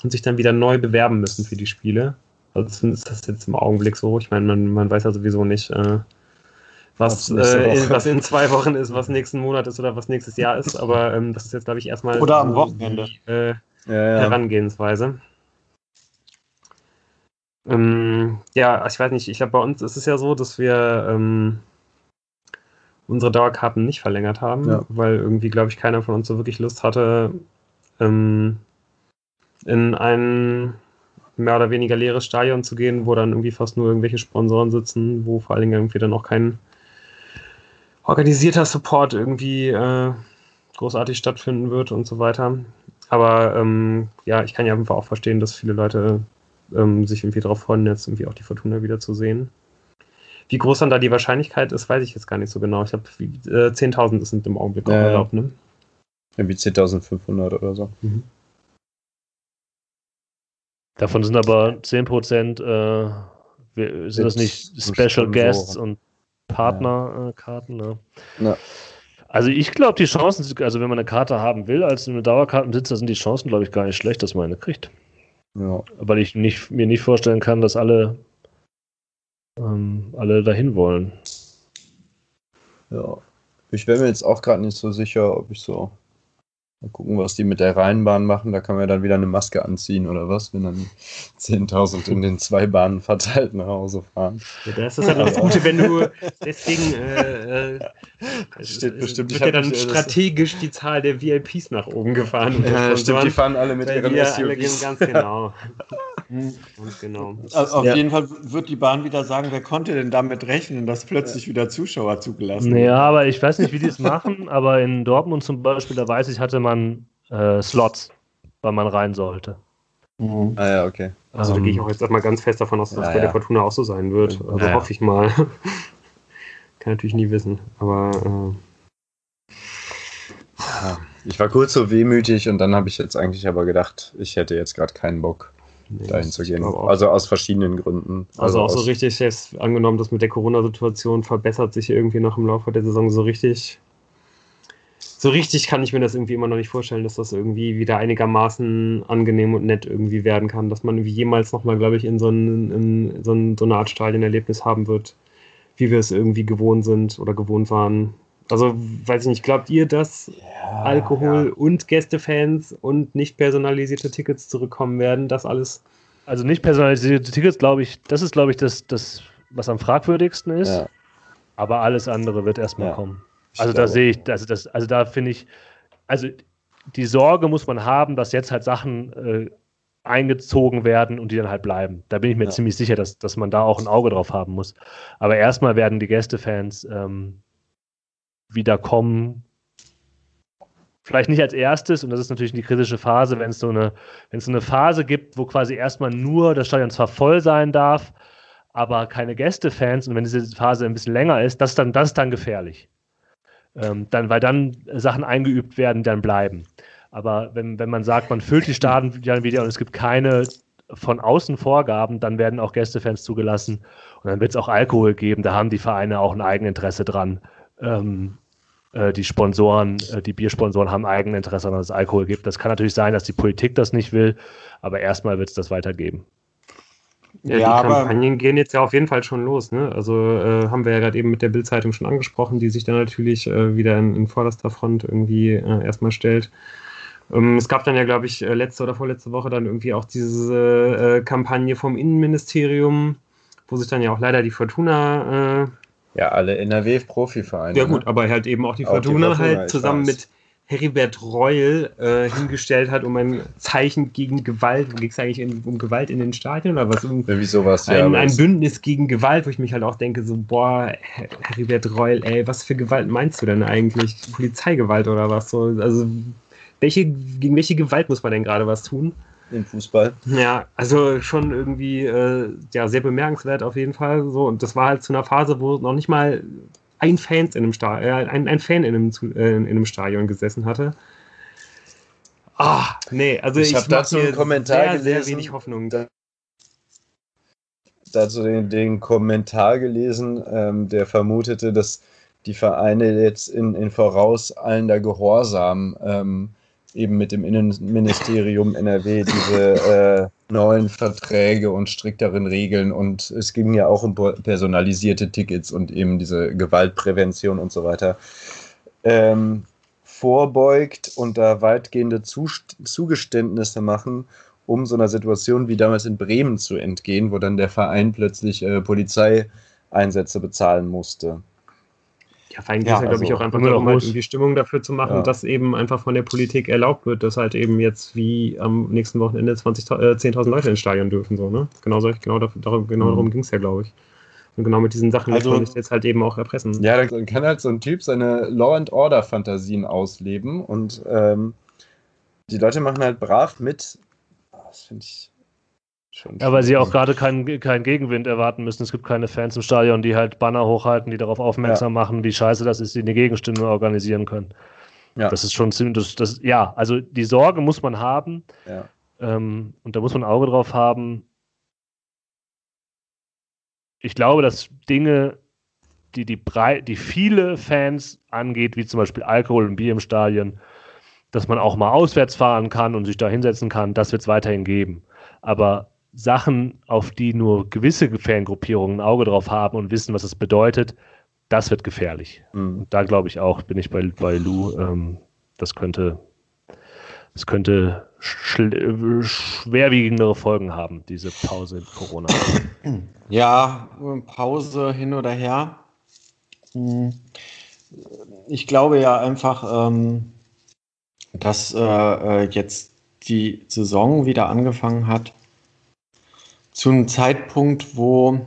und sich dann wieder neu bewerben müssen für die Spiele. Also zumindest ist das jetzt im Augenblick so. Ich meine, man, man weiß ja sowieso nicht, äh, was, äh, in, was in zwei Wochen ist, was nächsten Monat ist oder was nächstes Jahr ist. Aber ähm, das ist jetzt, glaube ich, erstmal oder am Wochenende. Die, äh, ja, ja. Herangehensweise. Ähm, ja, ich weiß nicht, ich glaube, bei uns ist es ja so, dass wir ähm, unsere Dauerkarten nicht verlängert haben, ja. weil irgendwie, glaube ich, keiner von uns so wirklich Lust hatte, ähm, in ein mehr oder weniger leeres Stadion zu gehen, wo dann irgendwie fast nur irgendwelche Sponsoren sitzen, wo vor allen Dingen irgendwie dann auch kein organisierter Support irgendwie äh, großartig stattfinden wird und so weiter. Aber ähm, ja, ich kann ja einfach auch verstehen, dass viele Leute ähm, sich irgendwie darauf freuen, jetzt irgendwie auch die Fortuna wieder zu sehen. Wie groß dann da die Wahrscheinlichkeit ist, weiß ich jetzt gar nicht so genau. Ich glaube, äh, 10.000 sind im Augenblick auch erlaubt, ne? Irgendwie 10.500 oder so. Mhm. Davon sind aber 10% äh, sind das nicht Special Guests und Partnerkarten. Ja. Ne? Ja. Also ich glaube, die Chancen, also wenn man eine Karte haben will als eine Dauerkartensitzer, sind die Chancen, glaube ich, gar nicht schlecht, dass man eine kriegt. Ja. Weil ich nicht, mir nicht vorstellen kann, dass alle, ähm, alle dahin wollen. Ja. Ich wäre mir jetzt auch gerade nicht so sicher, ob ich so Mal gucken, was die mit der Rheinbahn machen. Da kann man ja dann wieder eine Maske anziehen oder was, wenn dann 10.000 in den zwei Bahnen verteilt nach Hause fahren. Ja, das ist ja das Gute, wenn du deswegen äh, äh, steht bestimmt. Wird ja dann strategisch die Zahl der VIPs nach oben gefahren. Ja, stimmt, die fahren alle mit ihren SUVs. Ganz genau. ganz genau. Also auf ja. jeden Fall wird die Bahn wieder sagen, wer konnte denn damit rechnen, dass plötzlich wieder Zuschauer zugelassen werden. Ja, aber ich weiß nicht, wie die es machen, aber in Dortmund zum Beispiel, da weiß ich, hatte man man äh, Slots, weil man rein sollte. Mhm. Ah ja, okay. Also da gehe ich auch jetzt mal ganz fest davon aus, dass ja, das bei ja. der Fortuna auch so sein wird. Also ja, hoffe ich mal. Kann natürlich nie wissen, aber äh, ich war kurz so wehmütig und dann habe ich jetzt eigentlich aber gedacht, ich hätte jetzt gerade keinen Bock, nee, dahin zu gehen. Also aus verschiedenen Gründen. Also, also auch so richtig jetzt angenommen, dass mit der Corona-Situation verbessert sich irgendwie noch im Laufe der Saison so richtig so richtig kann ich mir das irgendwie immer noch nicht vorstellen, dass das irgendwie wieder einigermaßen angenehm und nett irgendwie werden kann, dass man irgendwie jemals nochmal, glaube ich, in so, ein, in so, ein, so eine Art Stadionerlebnis haben wird, wie wir es irgendwie gewohnt sind oder gewohnt waren. Also, weiß ich nicht, glaubt ihr, dass ja, Alkohol ja. und Gästefans und nicht personalisierte Tickets zurückkommen werden? Das alles? Also nicht personalisierte Tickets, glaube ich, das ist, glaube ich, das, das, was am fragwürdigsten ist. Ja. Aber alles andere wird erstmal kommen. Also da sehe ich, also das, also da finde ich, also die Sorge muss man haben, dass jetzt halt Sachen äh, eingezogen werden und die dann halt bleiben. Da bin ich mir ja. ziemlich sicher, dass, dass man da auch ein Auge drauf haben muss. Aber erstmal werden die Gästefans ähm, wieder kommen. Vielleicht nicht als erstes, und das ist natürlich die kritische Phase, wenn es so eine, wenn es so eine Phase gibt, wo quasi erstmal nur das Stadion zwar voll sein darf, aber keine Gästefans, und wenn diese Phase ein bisschen länger ist, das ist dann, das ist dann gefährlich. Ähm, dann, weil dann Sachen eingeübt werden, dann bleiben. Aber wenn, wenn man sagt, man füllt die Staaten wieder und es gibt keine von außen Vorgaben, dann werden auch Gästefans zugelassen und dann wird es auch Alkohol geben. Da haben die Vereine auch ein Eigeninteresse dran. Ähm, äh, die Sponsoren, äh, die Biersponsoren haben Eigeninteresse daran, dass es Alkohol gibt. Das kann natürlich sein, dass die Politik das nicht will, aber erstmal wird es das weitergeben. Ja, ja die Kampagnen gehen jetzt ja auf jeden Fall schon los. Ne? Also äh, haben wir ja gerade eben mit der Bildzeitung schon angesprochen, die sich dann natürlich äh, wieder in, in, vorderster Front irgendwie äh, erstmal stellt. Ähm, es gab dann ja, glaube ich, äh, letzte oder vorletzte Woche dann irgendwie auch diese äh, Kampagne vom Innenministerium, wo sich dann ja auch leider die Fortuna. Äh, ja, alle NRW-Profivereine. Ja, gut, ne? aber halt eben auch die Fortuna, auch die Fortuna halt zusammen mit Heribert Reul äh, hingestellt hat, um ein Zeichen gegen Gewalt, ging es eigentlich in, um Gewalt in den Stadien oder was? Um, Irgendwie sowas, ein, ja. Ein Bündnis gegen Gewalt, wo ich mich halt auch denke, so, boah, Heribert Reul, ey, was für Gewalt meinst du denn eigentlich? Polizeigewalt oder was? So, also, welche, gegen welche Gewalt muss man denn gerade was tun? Im Fußball. Ja, also schon irgendwie äh, ja, sehr bemerkenswert auf jeden Fall. So, und das war halt zu einer Phase, wo noch nicht mal ein, Fans in einem Stadion, äh, ein, ein Fan in einem, äh, in einem Stadion gesessen hatte. Ah, nee, also ich, ich habe dazu einen Kommentar sehr, gelesen. Sehr wenig Hoffnung. Da, dazu den, den Kommentar gelesen, ähm, der vermutete, dass die Vereine jetzt in, in vorauseilender Gehorsam ähm, eben mit dem Innenministerium NRW diese äh, neuen Verträge und strikteren Regeln und es ging ja auch um personalisierte Tickets und eben diese Gewaltprävention und so weiter ähm, vorbeugt und da weitgehende Zugeständnisse machen, um so einer Situation wie damals in Bremen zu entgehen, wo dann der Verein plötzlich äh, Polizeieinsätze bezahlen musste. Ja, vor allem geht es ja, glaube ich, also auch einfach darum, halt irgendwie Stimmung dafür zu machen, ja. dass eben einfach von der Politik erlaubt wird, dass halt eben jetzt wie am nächsten Wochenende 20, äh, 10.000 Leute ins Stadion dürfen. So, ne? Genau, solch, genau, darum, genau mhm. darum ging es ja, glaube ich. Und genau mit diesen Sachen also, kann man sich jetzt halt eben auch erpressen. Ja, dann kann halt so ein Typ seine Law and Order Fantasien ausleben und ähm, die Leute machen halt brav mit. Das finde ich Schon ja, weil sie auch gerade keinen kein Gegenwind erwarten müssen. Es gibt keine Fans im Stadion, die halt Banner hochhalten, die darauf aufmerksam ja. machen, wie scheiße das ist, die eine Gegenstimme organisieren können. Ja. Das ist schon ziemlich, das, das, ja, also die Sorge muss man haben. Ja. Ähm, und da muss man ein Auge drauf haben. Ich glaube, dass Dinge, die, die, brei die viele Fans angeht, wie zum Beispiel Alkohol und Bier im Stadion, dass man auch mal auswärts fahren kann und sich da hinsetzen kann, das wird es weiterhin geben. Aber Sachen, auf die nur gewisse Fangruppierungen ein Auge drauf haben und wissen, was es bedeutet, das wird gefährlich. Mhm. Und da glaube ich auch, bin ich bei, bei Lou, ähm, das könnte, das könnte schwerwiegendere Folgen haben, diese Pause in Corona. Ja, Pause hin oder her. Hm. Ich glaube ja einfach, ähm, dass äh, äh, jetzt die Saison wieder angefangen hat zu einem Zeitpunkt, wo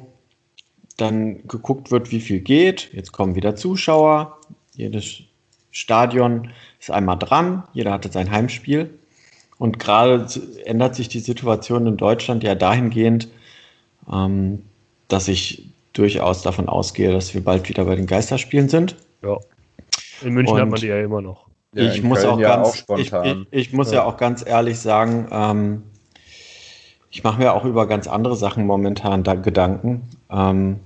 dann geguckt wird, wie viel geht. Jetzt kommen wieder Zuschauer. Jedes Stadion ist einmal dran. Jeder hatte sein Heimspiel. Und gerade ändert sich die Situation in Deutschland ja dahingehend, ähm, dass ich durchaus davon ausgehe, dass wir bald wieder bei den Geisterspielen sind. Ja. In München Und hat man die ja immer noch. Ja, ich, muss auch ja ganz, auch ich, ich, ich, muss ja. ja. auch ganz ehrlich sagen, ähm, ich mache mir auch über ganz andere Sachen momentan da Gedanken, ähm,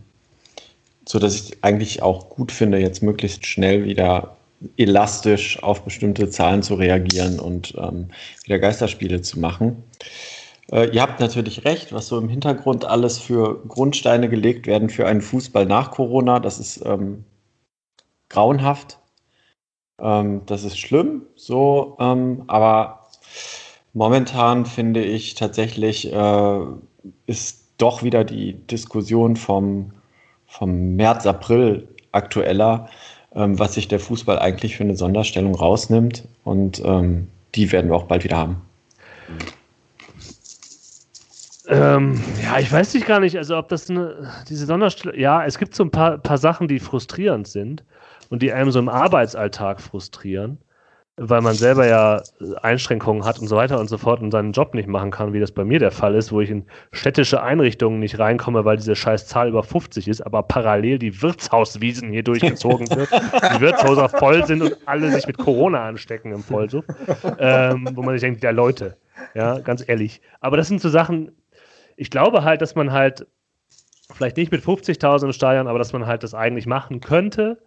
so dass ich eigentlich auch gut finde, jetzt möglichst schnell wieder elastisch auf bestimmte Zahlen zu reagieren und ähm, wieder Geisterspiele zu machen. Äh, ihr habt natürlich recht, was so im Hintergrund alles für Grundsteine gelegt werden für einen Fußball nach Corona. Das ist ähm, grauenhaft. Ähm, das ist schlimm, so, ähm, aber Momentan finde ich tatsächlich, äh, ist doch wieder die Diskussion vom, vom März, April aktueller, ähm, was sich der Fußball eigentlich für eine Sonderstellung rausnimmt. Und ähm, die werden wir auch bald wieder haben. Ähm, ja, ich weiß nicht gar nicht, also ob das eine, diese Sonderstellung, ja, es gibt so ein paar, paar Sachen, die frustrierend sind und die einem so im Arbeitsalltag frustrieren weil man selber ja Einschränkungen hat und so weiter und so fort und seinen Job nicht machen kann, wie das bei mir der Fall ist, wo ich in städtische Einrichtungen nicht reinkomme, weil diese scheiß Zahl über 50 ist, aber parallel die Wirtshauswiesen hier durchgezogen wird, die Wirtshäuser voll sind und alle sich mit Corona anstecken im Vollsuff, ähm, wo man sich denkt, ja Leute, ja, ganz ehrlich. Aber das sind so Sachen, ich glaube halt, dass man halt vielleicht nicht mit 50.000 im Stadion, aber dass man halt das eigentlich machen könnte,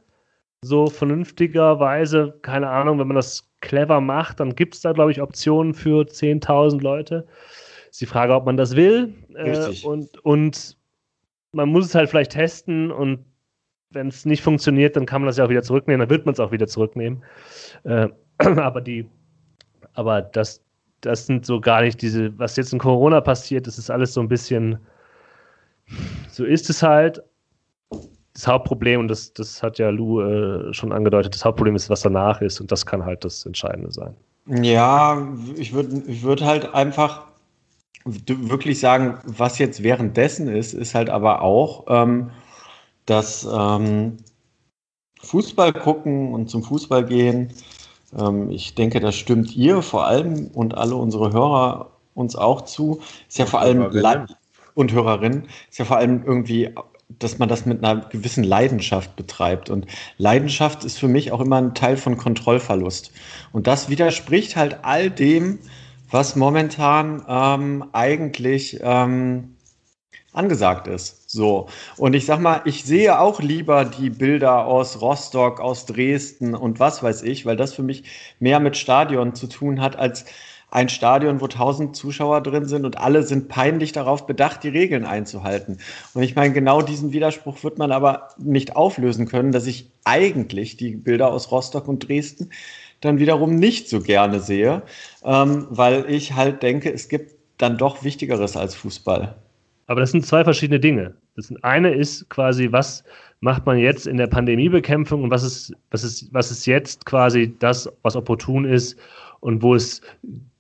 so vernünftigerweise, keine Ahnung, wenn man das clever macht, dann gibt es da, glaube ich, Optionen für 10.000 Leute. Ist die Frage, ob man das will. Äh, und, und man muss es halt vielleicht testen und wenn es nicht funktioniert, dann kann man das ja auch wieder zurücknehmen, dann wird man es auch wieder zurücknehmen. Äh, aber die, aber das, das sind so gar nicht diese, was jetzt in Corona passiert, das ist alles so ein bisschen, so ist es halt. Das Hauptproblem, und das, das hat ja Lou äh, schon angedeutet, das Hauptproblem ist, was danach ist, und das kann halt das Entscheidende sein. Ja, ich würde ich würd halt einfach wirklich sagen, was jetzt währenddessen ist, ist halt aber auch, ähm, dass ähm, Fußball gucken und zum Fußball gehen, ähm, ich denke, das stimmt ihr vor allem und alle unsere Hörer uns auch zu, ist ja vor allem und Hörerinnen, ist ja vor allem irgendwie dass man das mit einer gewissen Leidenschaft betreibt. Und Leidenschaft ist für mich auch immer ein Teil von Kontrollverlust. Und das widerspricht halt all dem, was momentan ähm, eigentlich ähm, angesagt ist. So. Und ich sag mal, ich sehe auch lieber die Bilder aus Rostock, aus Dresden und was weiß ich, weil das für mich mehr mit Stadion zu tun hat, als ein Stadion, wo tausend Zuschauer drin sind und alle sind peinlich darauf bedacht, die Regeln einzuhalten. Und ich meine, genau diesen Widerspruch wird man aber nicht auflösen können, dass ich eigentlich die Bilder aus Rostock und Dresden dann wiederum nicht so gerne sehe, ähm, weil ich halt denke, es gibt dann doch Wichtigeres als Fußball. Aber das sind zwei verschiedene Dinge. Das eine ist quasi, was macht man jetzt in der Pandemiebekämpfung und was ist, was ist, was ist jetzt quasi das, was opportun ist und wo es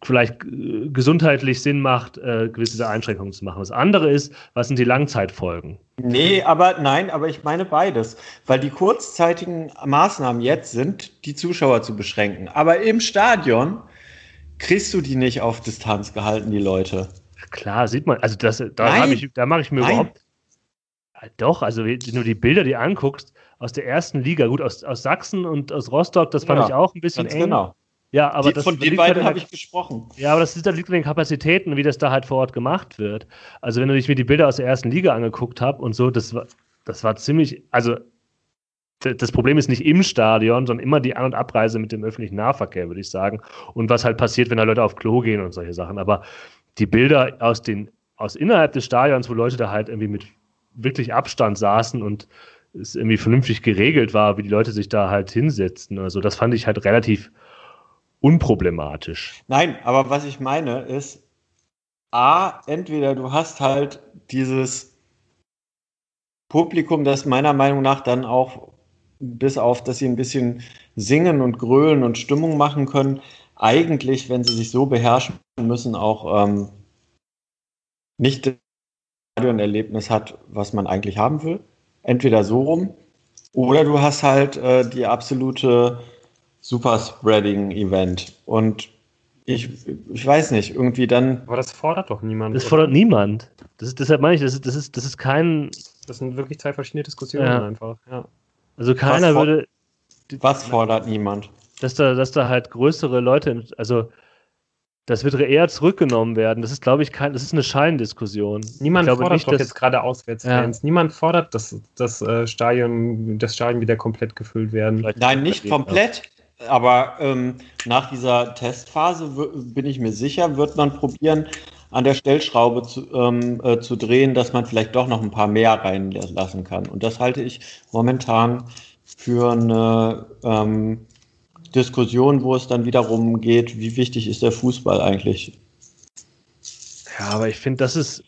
vielleicht äh, gesundheitlich Sinn macht, äh, gewisse Einschränkungen zu machen. Das andere ist, was sind die Langzeitfolgen? Nee, aber nein, aber ich meine beides, weil die kurzzeitigen Maßnahmen jetzt sind, die Zuschauer zu beschränken. Aber im Stadion kriegst du die nicht auf Distanz gehalten, die Leute. Klar, sieht man. Also das, da, ich, da mache ich mir nein. überhaupt. Doch, also wenn du die Bilder dir anguckst aus der ersten Liga, gut, aus, aus Sachsen und aus Rostock, das fand ja, ich auch ein bisschen eng. Genau. Ja, aber die, das, von den beiden habe ich gesprochen. Ja, aber das ist, das liegt an den Kapazitäten, wie das da halt vor Ort gemacht wird. Also wenn du dich mir die Bilder aus der ersten Liga angeguckt hast und so, das war, das war ziemlich, also das Problem ist nicht im Stadion, sondern immer die An- und Abreise mit dem öffentlichen Nahverkehr, würde ich sagen. Und was halt passiert, wenn da Leute auf Klo gehen und solche Sachen. Aber die Bilder aus den, aus innerhalb des Stadions, wo Leute da halt irgendwie mit wirklich Abstand saßen und es irgendwie vernünftig geregelt war, wie die Leute sich da halt hinsetzten. Also das fand ich halt relativ unproblematisch. Nein, aber was ich meine ist, A, entweder du hast halt dieses Publikum, das meiner Meinung nach dann auch bis auf, dass sie ein bisschen singen und grölen und Stimmung machen können, eigentlich, wenn sie sich so beherrschen müssen, auch ähm, nicht das Stadionerlebnis hat, was man eigentlich haben will. Entweder so rum, oder du hast halt äh, die absolute Superspreading-Event. Und ich, ich weiß nicht, irgendwie dann. Aber das fordert doch niemand. Das oder? fordert niemand. Das ist, deshalb meine ich, das ist, das, ist, das ist kein. Das sind wirklich zwei verschiedene Diskussionen ja. einfach. Ja. Also keiner was würde. Was fordert niemand? Dass da, dass da halt größere Leute, also das wird eher zurückgenommen werden. Das ist, glaube ich, kein, das ist eine Scheindiskussion. Niemand fordert nicht, doch jetzt gerade Auswärtsfans. Ja. Niemand fordert, dass das äh, Stadion, das Stadion wieder komplett gefüllt werden. Nein, nicht komplett. Aber ähm, nach dieser Testphase bin ich mir sicher, wird man probieren, an der Stellschraube zu, ähm, äh, zu drehen, dass man vielleicht doch noch ein paar mehr reinlassen kann. Und das halte ich momentan für eine ähm, Diskussion, wo es dann wiederum geht, wie wichtig ist der Fußball eigentlich. Ja, aber ich finde, das ist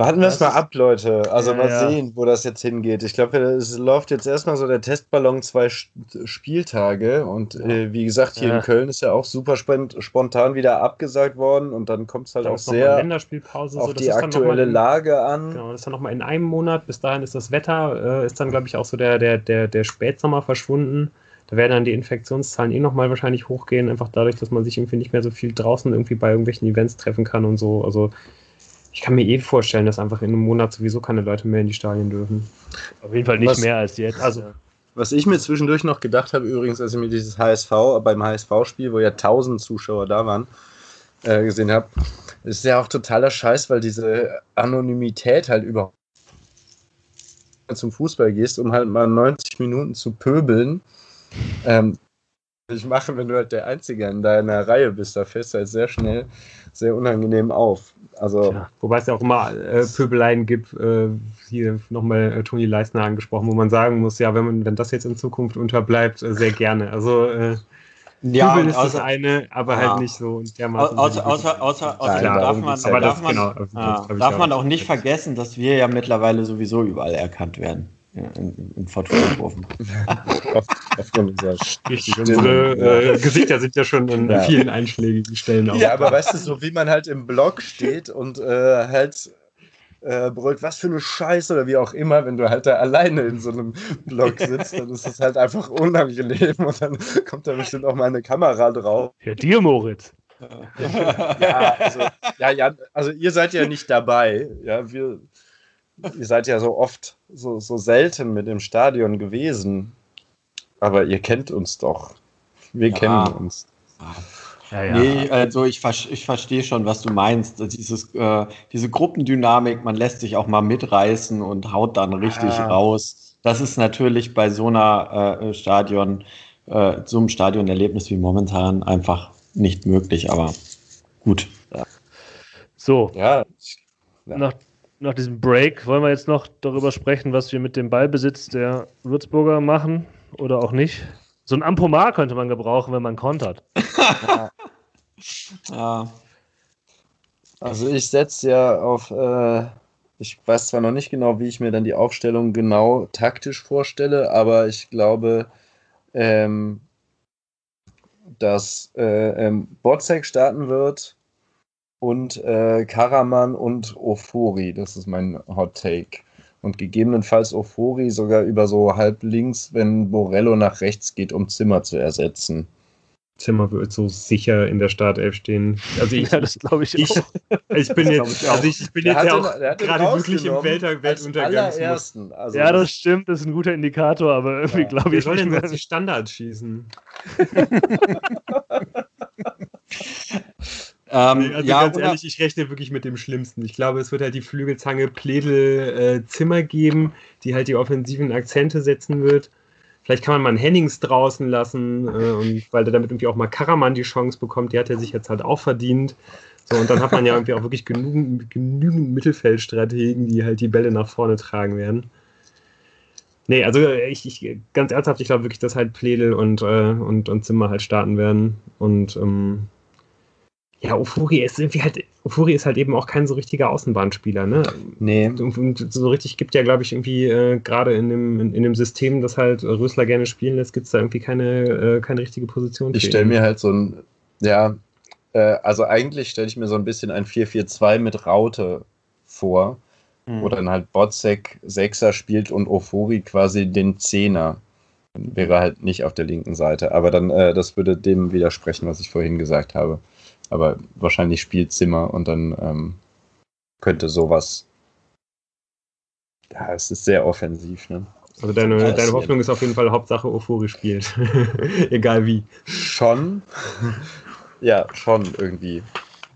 Warten wir es mal ab, Leute. Also ja, mal ja. sehen, wo das jetzt hingeht. Ich glaube, es läuft jetzt erstmal so der Testballon zwei Spieltage. Und äh, wie gesagt, hier ja. in Köln ist ja auch super spontan wieder abgesagt worden. Und dann kommt es halt dann auch sehr Länderspielpause, auf so, die aktuelle in, Lage an. Genau, das ist dann nochmal in einem Monat. Bis dahin ist das Wetter, äh, ist dann, glaube ich, auch so der, der, der, der Spätsommer verschwunden. Da werden dann die Infektionszahlen eh nochmal wahrscheinlich hochgehen, einfach dadurch, dass man sich irgendwie nicht mehr so viel draußen irgendwie bei irgendwelchen Events treffen kann und so. Also ich kann mir eh vorstellen, dass einfach in einem Monat sowieso keine Leute mehr in die Stadien dürfen. Auf jeden Fall nicht was, mehr als jetzt. Also, was ich mir zwischendurch noch gedacht habe, übrigens, als ich mir dieses HSV, beim HSV-Spiel, wo ja tausend Zuschauer da waren, äh, gesehen habe, ist ja auch totaler Scheiß, weil diese Anonymität halt überhaupt zum Fußball gehst, um halt mal 90 Minuten zu pöbeln. Ähm, nicht machen, wenn du halt der Einzige in deiner Reihe bist. Da fällst du halt sehr schnell, sehr unangenehm auf. Also, ja, wobei es ja auch immer äh, Pöbeleien gibt, äh, hier nochmal äh, Toni Leisner angesprochen, wo man sagen muss, ja, wenn man, wenn das jetzt in Zukunft unterbleibt, äh, sehr gerne. Also äh, ja, Pöbeln ist außer, das eine, aber halt ja. halt nicht so dermaßen. Außer, außer, außer, außer Klar, darf man, aber darf, man, genau, darf man auch nicht vergessen, dass wir ja mittlerweile sowieso überall erkannt werden. Ja, in, in Fortuna-Kurven. Richtig, unsere äh, Gesichter sind ja schon in ja. vielen einschlägigen Stellen auch. Ja, aber weißt du, so wie man halt im Blog steht und äh, halt äh, brüllt, was für eine Scheiße oder wie auch immer, wenn du halt da alleine in so einem Blog sitzt, dann ist das halt einfach unangenehm und dann kommt da bestimmt auch mal eine Kamera drauf. Ja, dir, Moritz. ja, also, ja, ja, also ihr seid ja nicht dabei. Ja, wir, ihr seid ja so oft, so, so selten mit im Stadion gewesen. Aber ihr kennt uns doch. Wir ja. kennen uns. Ja, ja. Nee, also ich, ich verstehe schon, was du meinst. Dieses, äh, diese Gruppendynamik, man lässt sich auch mal mitreißen und haut dann richtig ah. raus. Das ist natürlich bei so einer äh, Stadion, äh, so einem Stadionerlebnis wie momentan einfach nicht möglich, aber gut. Ja. So. Ja. Nach, nach diesem Break wollen wir jetzt noch darüber sprechen, was wir mit dem Ballbesitz der Würzburger machen oder auch nicht. So ein Ampomar könnte man gebrauchen, wenn man kontert. ja. ja. Also ich setze ja auf, äh, ich weiß zwar noch nicht genau, wie ich mir dann die Aufstellung genau taktisch vorstelle, aber ich glaube, ähm, dass äh, ähm, Botzek starten wird und äh, Karaman und Ofori. Das ist mein Hot Take. Und gegebenenfalls Ofori sogar über so halb links, wenn Borello nach rechts geht, um Zimmer zu ersetzen. Zimmer wird so sicher in der Startelf stehen. Also ich, ja, das glaube ich, ich, auch. Ich bin jetzt, also ich, ich bin jetzt ja auch gerade wirklich im Welt Weltuntergang. Also ja, das stimmt, das ist ein guter Indikator, aber irgendwie ja. glaube ich. Wir sollen jetzt die Standards schießen. Ähm, nee, also ja, ganz ehrlich, ich rechne wirklich mit dem Schlimmsten. Ich glaube, es wird halt die Flügelzange Pledel äh, Zimmer geben, die halt die offensiven Akzente setzen wird. Vielleicht kann man mal einen Hennings draußen lassen, äh, und, weil der damit irgendwie auch mal Karaman die Chance bekommt. Die hat er sich jetzt halt auch verdient. So, und dann hat man ja irgendwie auch wirklich genügend, genügend Mittelfeldstrategen, die halt die Bälle nach vorne tragen werden. Nee, also ich, ich ganz ernsthaft, ich glaube wirklich, dass halt Pledel und, äh, und, und Zimmer halt starten werden. Und ähm, ja, Ofuri ist irgendwie halt, Ofuri ist halt eben auch kein so richtiger Außenbahnspieler, ne? Nee. Und, so richtig gibt ja, glaube ich, irgendwie äh, gerade in dem, in, in, dem System, das halt Rösler gerne spielen lässt, gibt es da irgendwie keine, äh, keine richtige Position. Ich stelle mir halt so ein, ja, äh, also eigentlich stelle ich mir so ein bisschen ein 4-4-2 mit Raute vor, hm. wo dann halt Botzek Sechser spielt und Ofuri quasi den Zehner. Wäre halt nicht auf der linken Seite, aber dann, äh, das würde dem widersprechen, was ich vorhin gesagt habe. Aber wahrscheinlich spielt Zimmer und dann ähm, könnte sowas. Ja, es ist sehr offensiv, ne? Also deine, deine Hoffnung ist auf jeden Fall Hauptsache Ofori spielt. Egal wie. Schon. ja, schon irgendwie.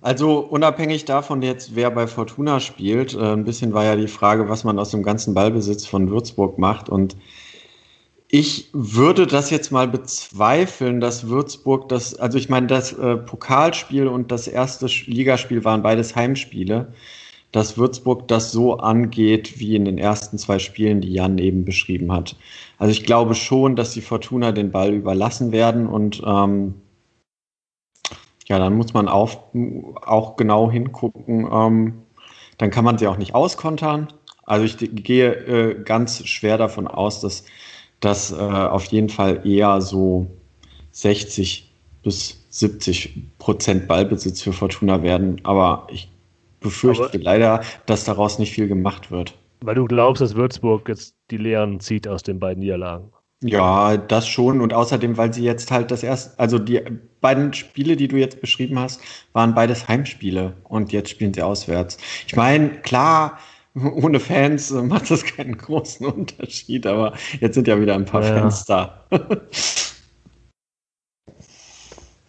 Also unabhängig davon jetzt, wer bei Fortuna spielt, äh, ein bisschen war ja die Frage, was man aus dem ganzen Ballbesitz von Würzburg macht. Und ich würde das jetzt mal bezweifeln, dass Würzburg das, also ich meine, das äh, Pokalspiel und das erste Ligaspiel waren beides Heimspiele, dass Würzburg das so angeht wie in den ersten zwei Spielen, die Jan eben beschrieben hat. Also ich glaube schon, dass die Fortuna den Ball überlassen werden und ähm, ja, dann muss man auf, auch genau hingucken. Ähm, dann kann man sie auch nicht auskontern. Also ich gehe äh, ganz schwer davon aus, dass dass äh, auf jeden Fall eher so 60 bis 70 Prozent Ballbesitz für Fortuna werden. Aber ich befürchte Aber leider, dass daraus nicht viel gemacht wird. Weil du glaubst, dass Würzburg jetzt die Lehren zieht aus den beiden Niederlagen. Ja, das schon. Und außerdem, weil sie jetzt halt das erste, also die beiden Spiele, die du jetzt beschrieben hast, waren beides Heimspiele und jetzt spielen sie auswärts. Ich meine, klar, ohne Fans macht das keinen großen Unterschied, aber jetzt sind ja wieder ein paar ja. Fans da.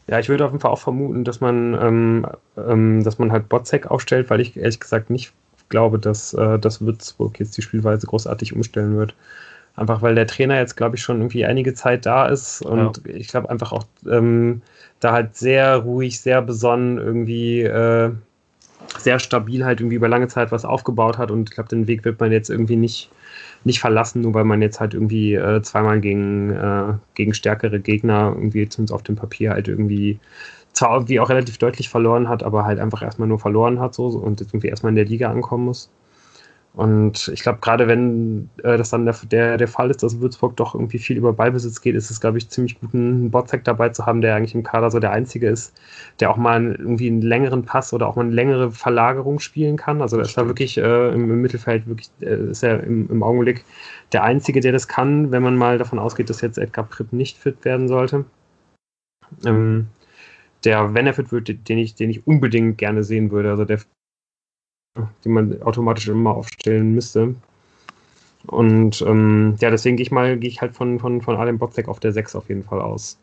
ja, ich würde auf jeden Fall auch vermuten, dass man, ähm, ähm, dass man halt Botzek aufstellt, weil ich ehrlich gesagt nicht glaube, dass, äh, dass Würzburg jetzt die Spielweise großartig umstellen wird. Einfach weil der Trainer jetzt, glaube ich, schon irgendwie einige Zeit da ist und ja. ich glaube einfach auch ähm, da halt sehr ruhig, sehr besonnen irgendwie äh, sehr stabil halt irgendwie über lange Zeit was aufgebaut hat und ich glaube, den Weg wird man jetzt irgendwie nicht, nicht verlassen, nur weil man jetzt halt irgendwie äh, zweimal gegen, äh, gegen stärkere Gegner irgendwie zumindest auf dem Papier halt irgendwie zwar irgendwie auch relativ deutlich verloren hat, aber halt einfach erstmal nur verloren hat so und jetzt irgendwie erstmal in der Liga ankommen muss. Und ich glaube, gerade wenn äh, das dann der, der, der Fall ist, dass Würzburg doch irgendwie viel über Ballbesitz geht, ist es, glaube ich, ziemlich gut, einen Botzek dabei zu haben, der eigentlich im Kader so der Einzige ist, der auch mal irgendwie einen längeren Pass oder auch mal eine längere Verlagerung spielen kann. Also er ist da wirklich äh, im, im, Mittelfeld, wirklich äh, ist er im, im, Augenblick der Einzige, der das kann, wenn man mal davon ausgeht, dass jetzt Edgar Pripp nicht fit werden sollte. Ähm, der, wenn er fit wird, den ich, den ich unbedingt gerne sehen würde. Also der die man automatisch immer aufstellen müsste. Und ähm, ja, deswegen gehe ich mal, gehe ich halt von, von, von Adam Botzek auf der 6 auf jeden Fall aus.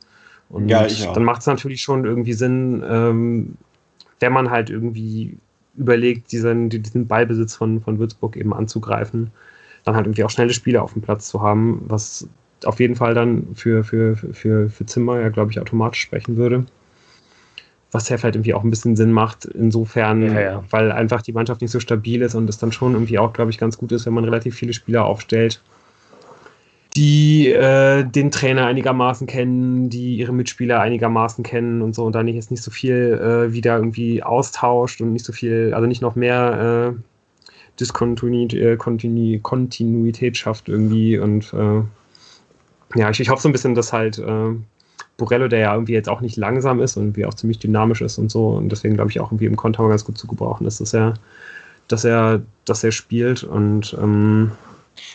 Und ja, dann macht es natürlich schon irgendwie Sinn, ähm, wenn man halt irgendwie überlegt, diesen, diesen Ballbesitz von, von Würzburg eben anzugreifen, dann halt irgendwie auch schnelle Spieler auf dem Platz zu haben, was auf jeden Fall dann für, für, für, für Zimmer ja, glaube ich, automatisch sprechen würde was ja vielleicht irgendwie auch ein bisschen Sinn macht, insofern, ja, ja. weil einfach die Mannschaft nicht so stabil ist und es dann schon irgendwie auch, glaube ich, ganz gut ist, wenn man relativ viele Spieler aufstellt, die äh, den Trainer einigermaßen kennen, die ihre Mitspieler einigermaßen kennen und so und da nicht jetzt nicht so viel äh, wieder irgendwie austauscht und nicht so viel, also nicht noch mehr äh, Diskontinuität äh, Kontinu Kontinuität schafft irgendwie und äh, ja, ich, ich hoffe so ein bisschen, dass halt äh, Borello, der ja irgendwie jetzt auch nicht langsam ist und irgendwie auch ziemlich dynamisch ist und so. Und deswegen glaube ich auch irgendwie im Konter ganz gut zu gebrauchen ist, dass er, dass er, dass er spielt. Und ähm,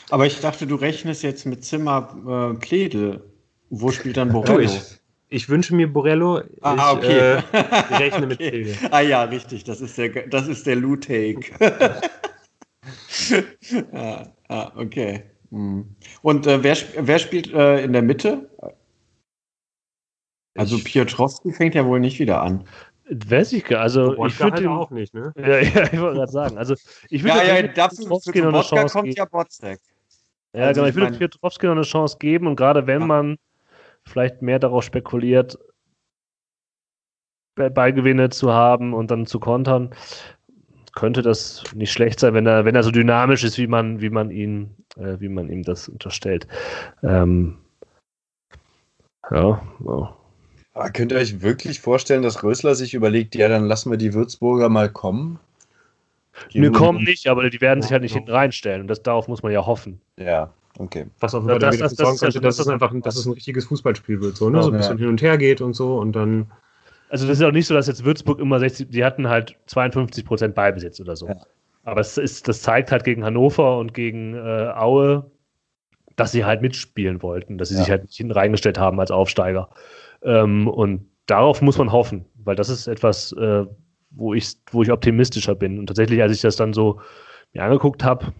aber ich dachte, du rechnest jetzt mit Zimmer äh, Pledel. Wo spielt dann Borello? ich, ich wünsche mir Borello. Ah, ich, okay. Äh, rechne okay. mit Pledel. Ah ja, richtig. Das ist der, das ist der Lou-Take. ah, ah, okay. Hm. Und äh, wer, wer spielt äh, in der Mitte? Also Piotrowski fängt ja wohl nicht wieder an. Weiß ich gar Also ich würde halt auch nicht, ne? Ja, ja ich wollte gerade sagen. Also ich würde ja, ja, dafür, Piotrowski noch eine Chance kommt geben. ja Botzek. Ja, also genau. Ich, ich würde Piotrowski noch eine Chance geben und gerade wenn ja. man vielleicht mehr darauf spekuliert, Ballgewinne zu haben und dann zu kontern, könnte das nicht schlecht sein, wenn er, wenn er so dynamisch ist, wie man, wie man ihn, äh, wie man ihm das unterstellt. Ähm, ja, ja. Aber könnt ihr euch wirklich vorstellen, dass Rösler sich überlegt, ja, dann lassen wir die Würzburger mal kommen? Die Nö, kommen nicht, aber die werden sich halt nicht hinten reinstellen. Und das, darauf muss man ja hoffen. Ja, okay. Was auf jeden Fall das, das, das, könnte, dass es einfach dass es ein richtiges Fußballspiel wird, so, ne? so ein bisschen ja. hin und her geht und so und dann. Also das ist auch nicht so, dass jetzt Würzburg immer 60, die hatten halt 52 Prozent Beibesitz oder so. Ja. Aber es ist, das zeigt halt gegen Hannover und gegen äh, Aue, dass sie halt mitspielen wollten, dass sie ja. sich halt nicht hinten reingestellt haben als Aufsteiger. Ähm, und darauf muss man hoffen, weil das ist etwas, äh, wo, ich, wo ich optimistischer bin. Und tatsächlich, als ich das dann so mir angeguckt habe,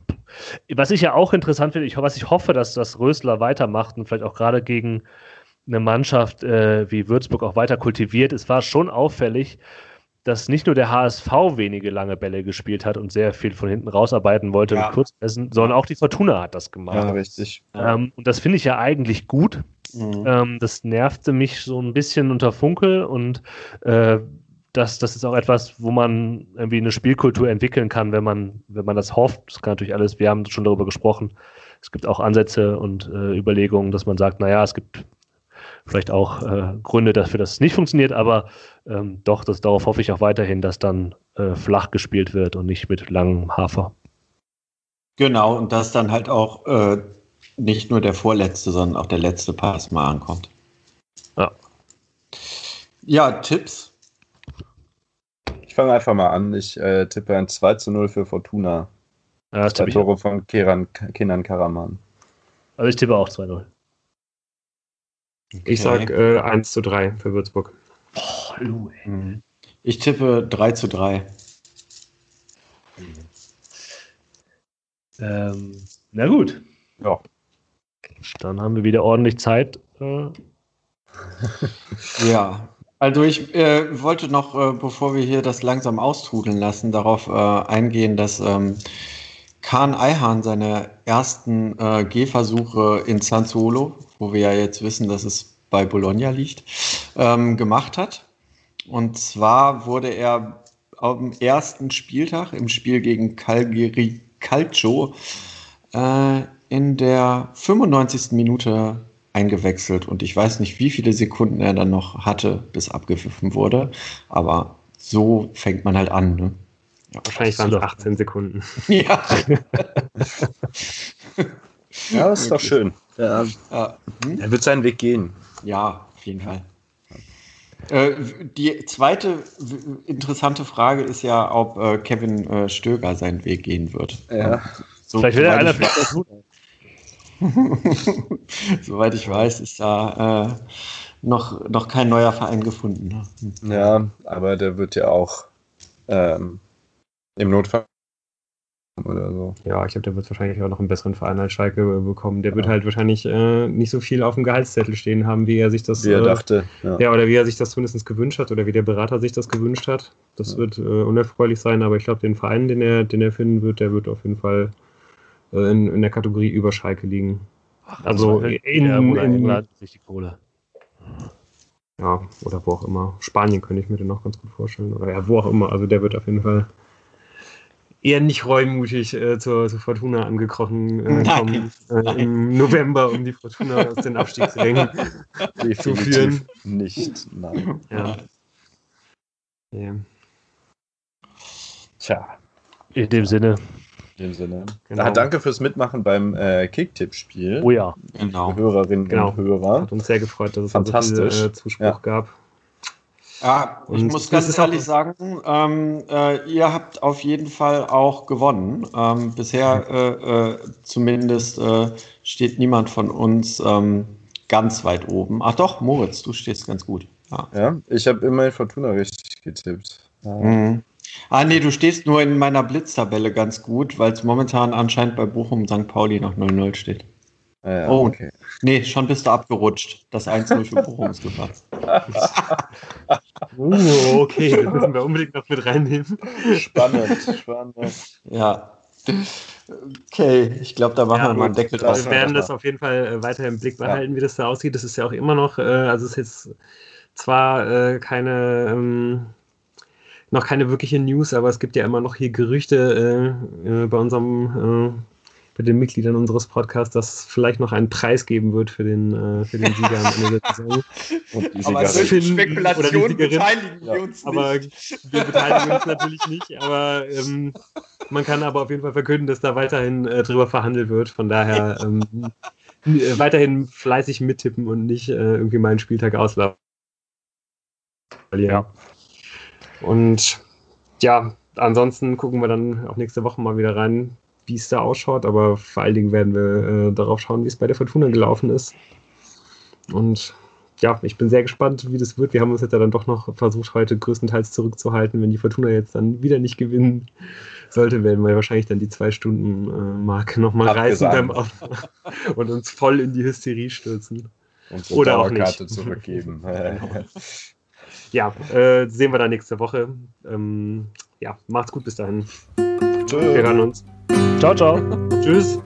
was ich ja auch interessant finde, ich, was ich hoffe, dass das Rösler weitermacht und vielleicht auch gerade gegen eine Mannschaft äh, wie Würzburg auch weiter kultiviert. Es war schon auffällig, dass nicht nur der HSV wenige lange Bälle gespielt hat und sehr viel von hinten rausarbeiten wollte ja. mit Kurzpässen, sondern auch die Fortuna hat das gemacht. Ja, richtig. Ähm, und das finde ich ja eigentlich gut. Mhm. Ähm, das nervte mich so ein bisschen unter Funkel und äh, das, das ist auch etwas, wo man irgendwie eine Spielkultur entwickeln kann, wenn man, wenn man das hofft. Das kann natürlich alles, wir haben schon darüber gesprochen. Es gibt auch Ansätze und äh, Überlegungen, dass man sagt, naja, es gibt vielleicht auch äh, Gründe dafür, dass es nicht funktioniert, aber ähm, doch, das, darauf hoffe ich auch weiterhin, dass dann äh, flach gespielt wird und nicht mit langem Hafer. Genau, und dass dann halt auch äh, nicht nur der vorletzte, sondern auch der letzte Pass mal ankommt. Ja. Ja, Tipps? Ich fange einfach mal an. Ich äh, tippe ein 2 zu 0 für Fortuna. Ja, das Zwei Tore von Keran, Kenan Karaman. Also ich tippe auch 2-0. Okay. Ich sage äh, 1 zu 3 für Würzburg. Oh, Lou, mhm. Ich tippe 3 zu 3. Ähm, na gut. Ja. Dann haben wir wieder ordentlich Zeit. Äh. ja, also ich äh, wollte noch, äh, bevor wir hier das langsam austrudeln lassen, darauf äh, eingehen, dass ähm, Kahn Eihahn seine ersten äh, Gehversuche in San Solo, wo wir ja jetzt wissen, dass es bei Bologna liegt, ähm, gemacht hat. Und zwar wurde er am ersten Spieltag im Spiel gegen Calgary Calcio äh, in der 95. Minute eingewechselt und ich weiß nicht, wie viele Sekunden er dann noch hatte, bis abgepfiffen wurde, aber so fängt man halt an. Ne? Ja, Wahrscheinlich waren es 18 Sekunden. Ja. ja, ist doch schön. Ja. Hm? Er wird seinen Weg gehen. Ja, auf jeden Fall. Äh, die zweite interessante Frage ist ja, ob äh, Kevin äh, Stöger seinen Weg gehen wird. Ja. So, Vielleicht will er einer Soweit ich weiß, ist da äh, noch, noch kein neuer Verein gefunden. Ne? Ja, aber der wird ja auch ähm, im Notfall oder so. Ja, ich glaube, der wird wahrscheinlich auch noch einen besseren Verein als Schalke bekommen. Der ja. wird halt wahrscheinlich äh, nicht so viel auf dem Gehaltszettel stehen haben, wie er sich das. Wie er äh, dachte. Ja. ja. oder wie er sich das zumindest gewünscht hat oder wie der Berater sich das gewünscht hat. Das ja. wird äh, unerfreulich sein, aber ich glaube, den Verein, den er, den er finden wird, der wird auf jeden Fall äh, in, in der Kategorie über Schalke liegen. Ach, also in, in, in England sich die Kohle. Ja, oder wo auch immer. Spanien könnte ich mir den noch ganz gut vorstellen. Oder ja, wo auch immer. Also der wird auf jeden Fall eher nicht reumutig äh, zur, zur, Fortuna angekrochen äh, kommen äh, im November, um die Fortuna aus den Abstiegsrängen zu führen. Nicht, nein. Ja. ja. Tja, in dem Sinne. In dem Sinne. Genau. Ah, danke fürs Mitmachen beim äh, Kicktipp-Spiel. Oh ja. Genau. Hörerinnen genau. und Hörer. Hat uns sehr gefreut, dass es Fantastisch. So viel, äh, Zuspruch ja. gab. Ja, ich und muss ganz ehrlich sagen, ähm, äh, ihr habt auf jeden Fall auch gewonnen. Ähm, bisher äh, äh, zumindest äh, steht niemand von uns ähm, ganz weit oben. Ach doch, Moritz, du stehst ganz gut. Ja, ja ich habe immerhin Fortuna richtig getippt. Mhm. Ah, nee, du stehst nur in meiner Blitztabelle ganz gut, weil es momentan anscheinend bei Bochum St. Pauli noch 0-0 steht. Ja, oh, okay. Nee, schon bist du abgerutscht. Das 1-0 für Bochum ist gepasst. uh, okay, das müssen wir unbedingt noch mit reinnehmen. Spannend, spannend. Ja. Okay, ich glaube, da machen ja, wir mal einen Deckel drauf. Wir werden das auf jeden Fall äh, weiter im Blick behalten, ja. wie das da aussieht. Das ist ja auch immer noch, äh, also es ist jetzt zwar äh, keine, ähm, noch keine wirkliche News, aber es gibt ja immer noch hier Gerüchte äh, äh bei unserem äh, bei den Mitgliedern unseres Podcasts, dass es vielleicht noch einen Preis geben wird für den, äh, für den Sieger am Ende der Saison. Und die aber Spekulationen beteiligen wir uns nicht. Aber wir beteiligen uns natürlich nicht, aber ähm, man kann aber auf jeden Fall verkünden, dass da weiterhin äh, drüber verhandelt wird. Von daher ähm, äh, weiterhin fleißig mittippen und nicht äh, irgendwie meinen Spieltag auslaufen. Ja. Und ja, ansonsten gucken wir dann auch nächste Woche mal wieder rein, wie es da ausschaut, aber vor allen Dingen werden wir äh, darauf schauen, wie es bei der Fortuna gelaufen ist. Und ja, ich bin sehr gespannt, wie das wird. Wir haben uns jetzt ja dann doch noch versucht, heute größtenteils zurückzuhalten. Wenn die Fortuna jetzt dann wieder nicht gewinnen sollte, werden wir wahrscheinlich dann die Zwei-Stunden-Marke nochmal reißen beim und uns voll in die Hysterie stürzen. Unsere Oder auch nicht. zurückgeben. ja, äh, sehen wir dann nächste Woche. Ähm, ja, macht's gut bis dahin. Tschö. Wir hören uns. Ciao, ciao. Tschüss.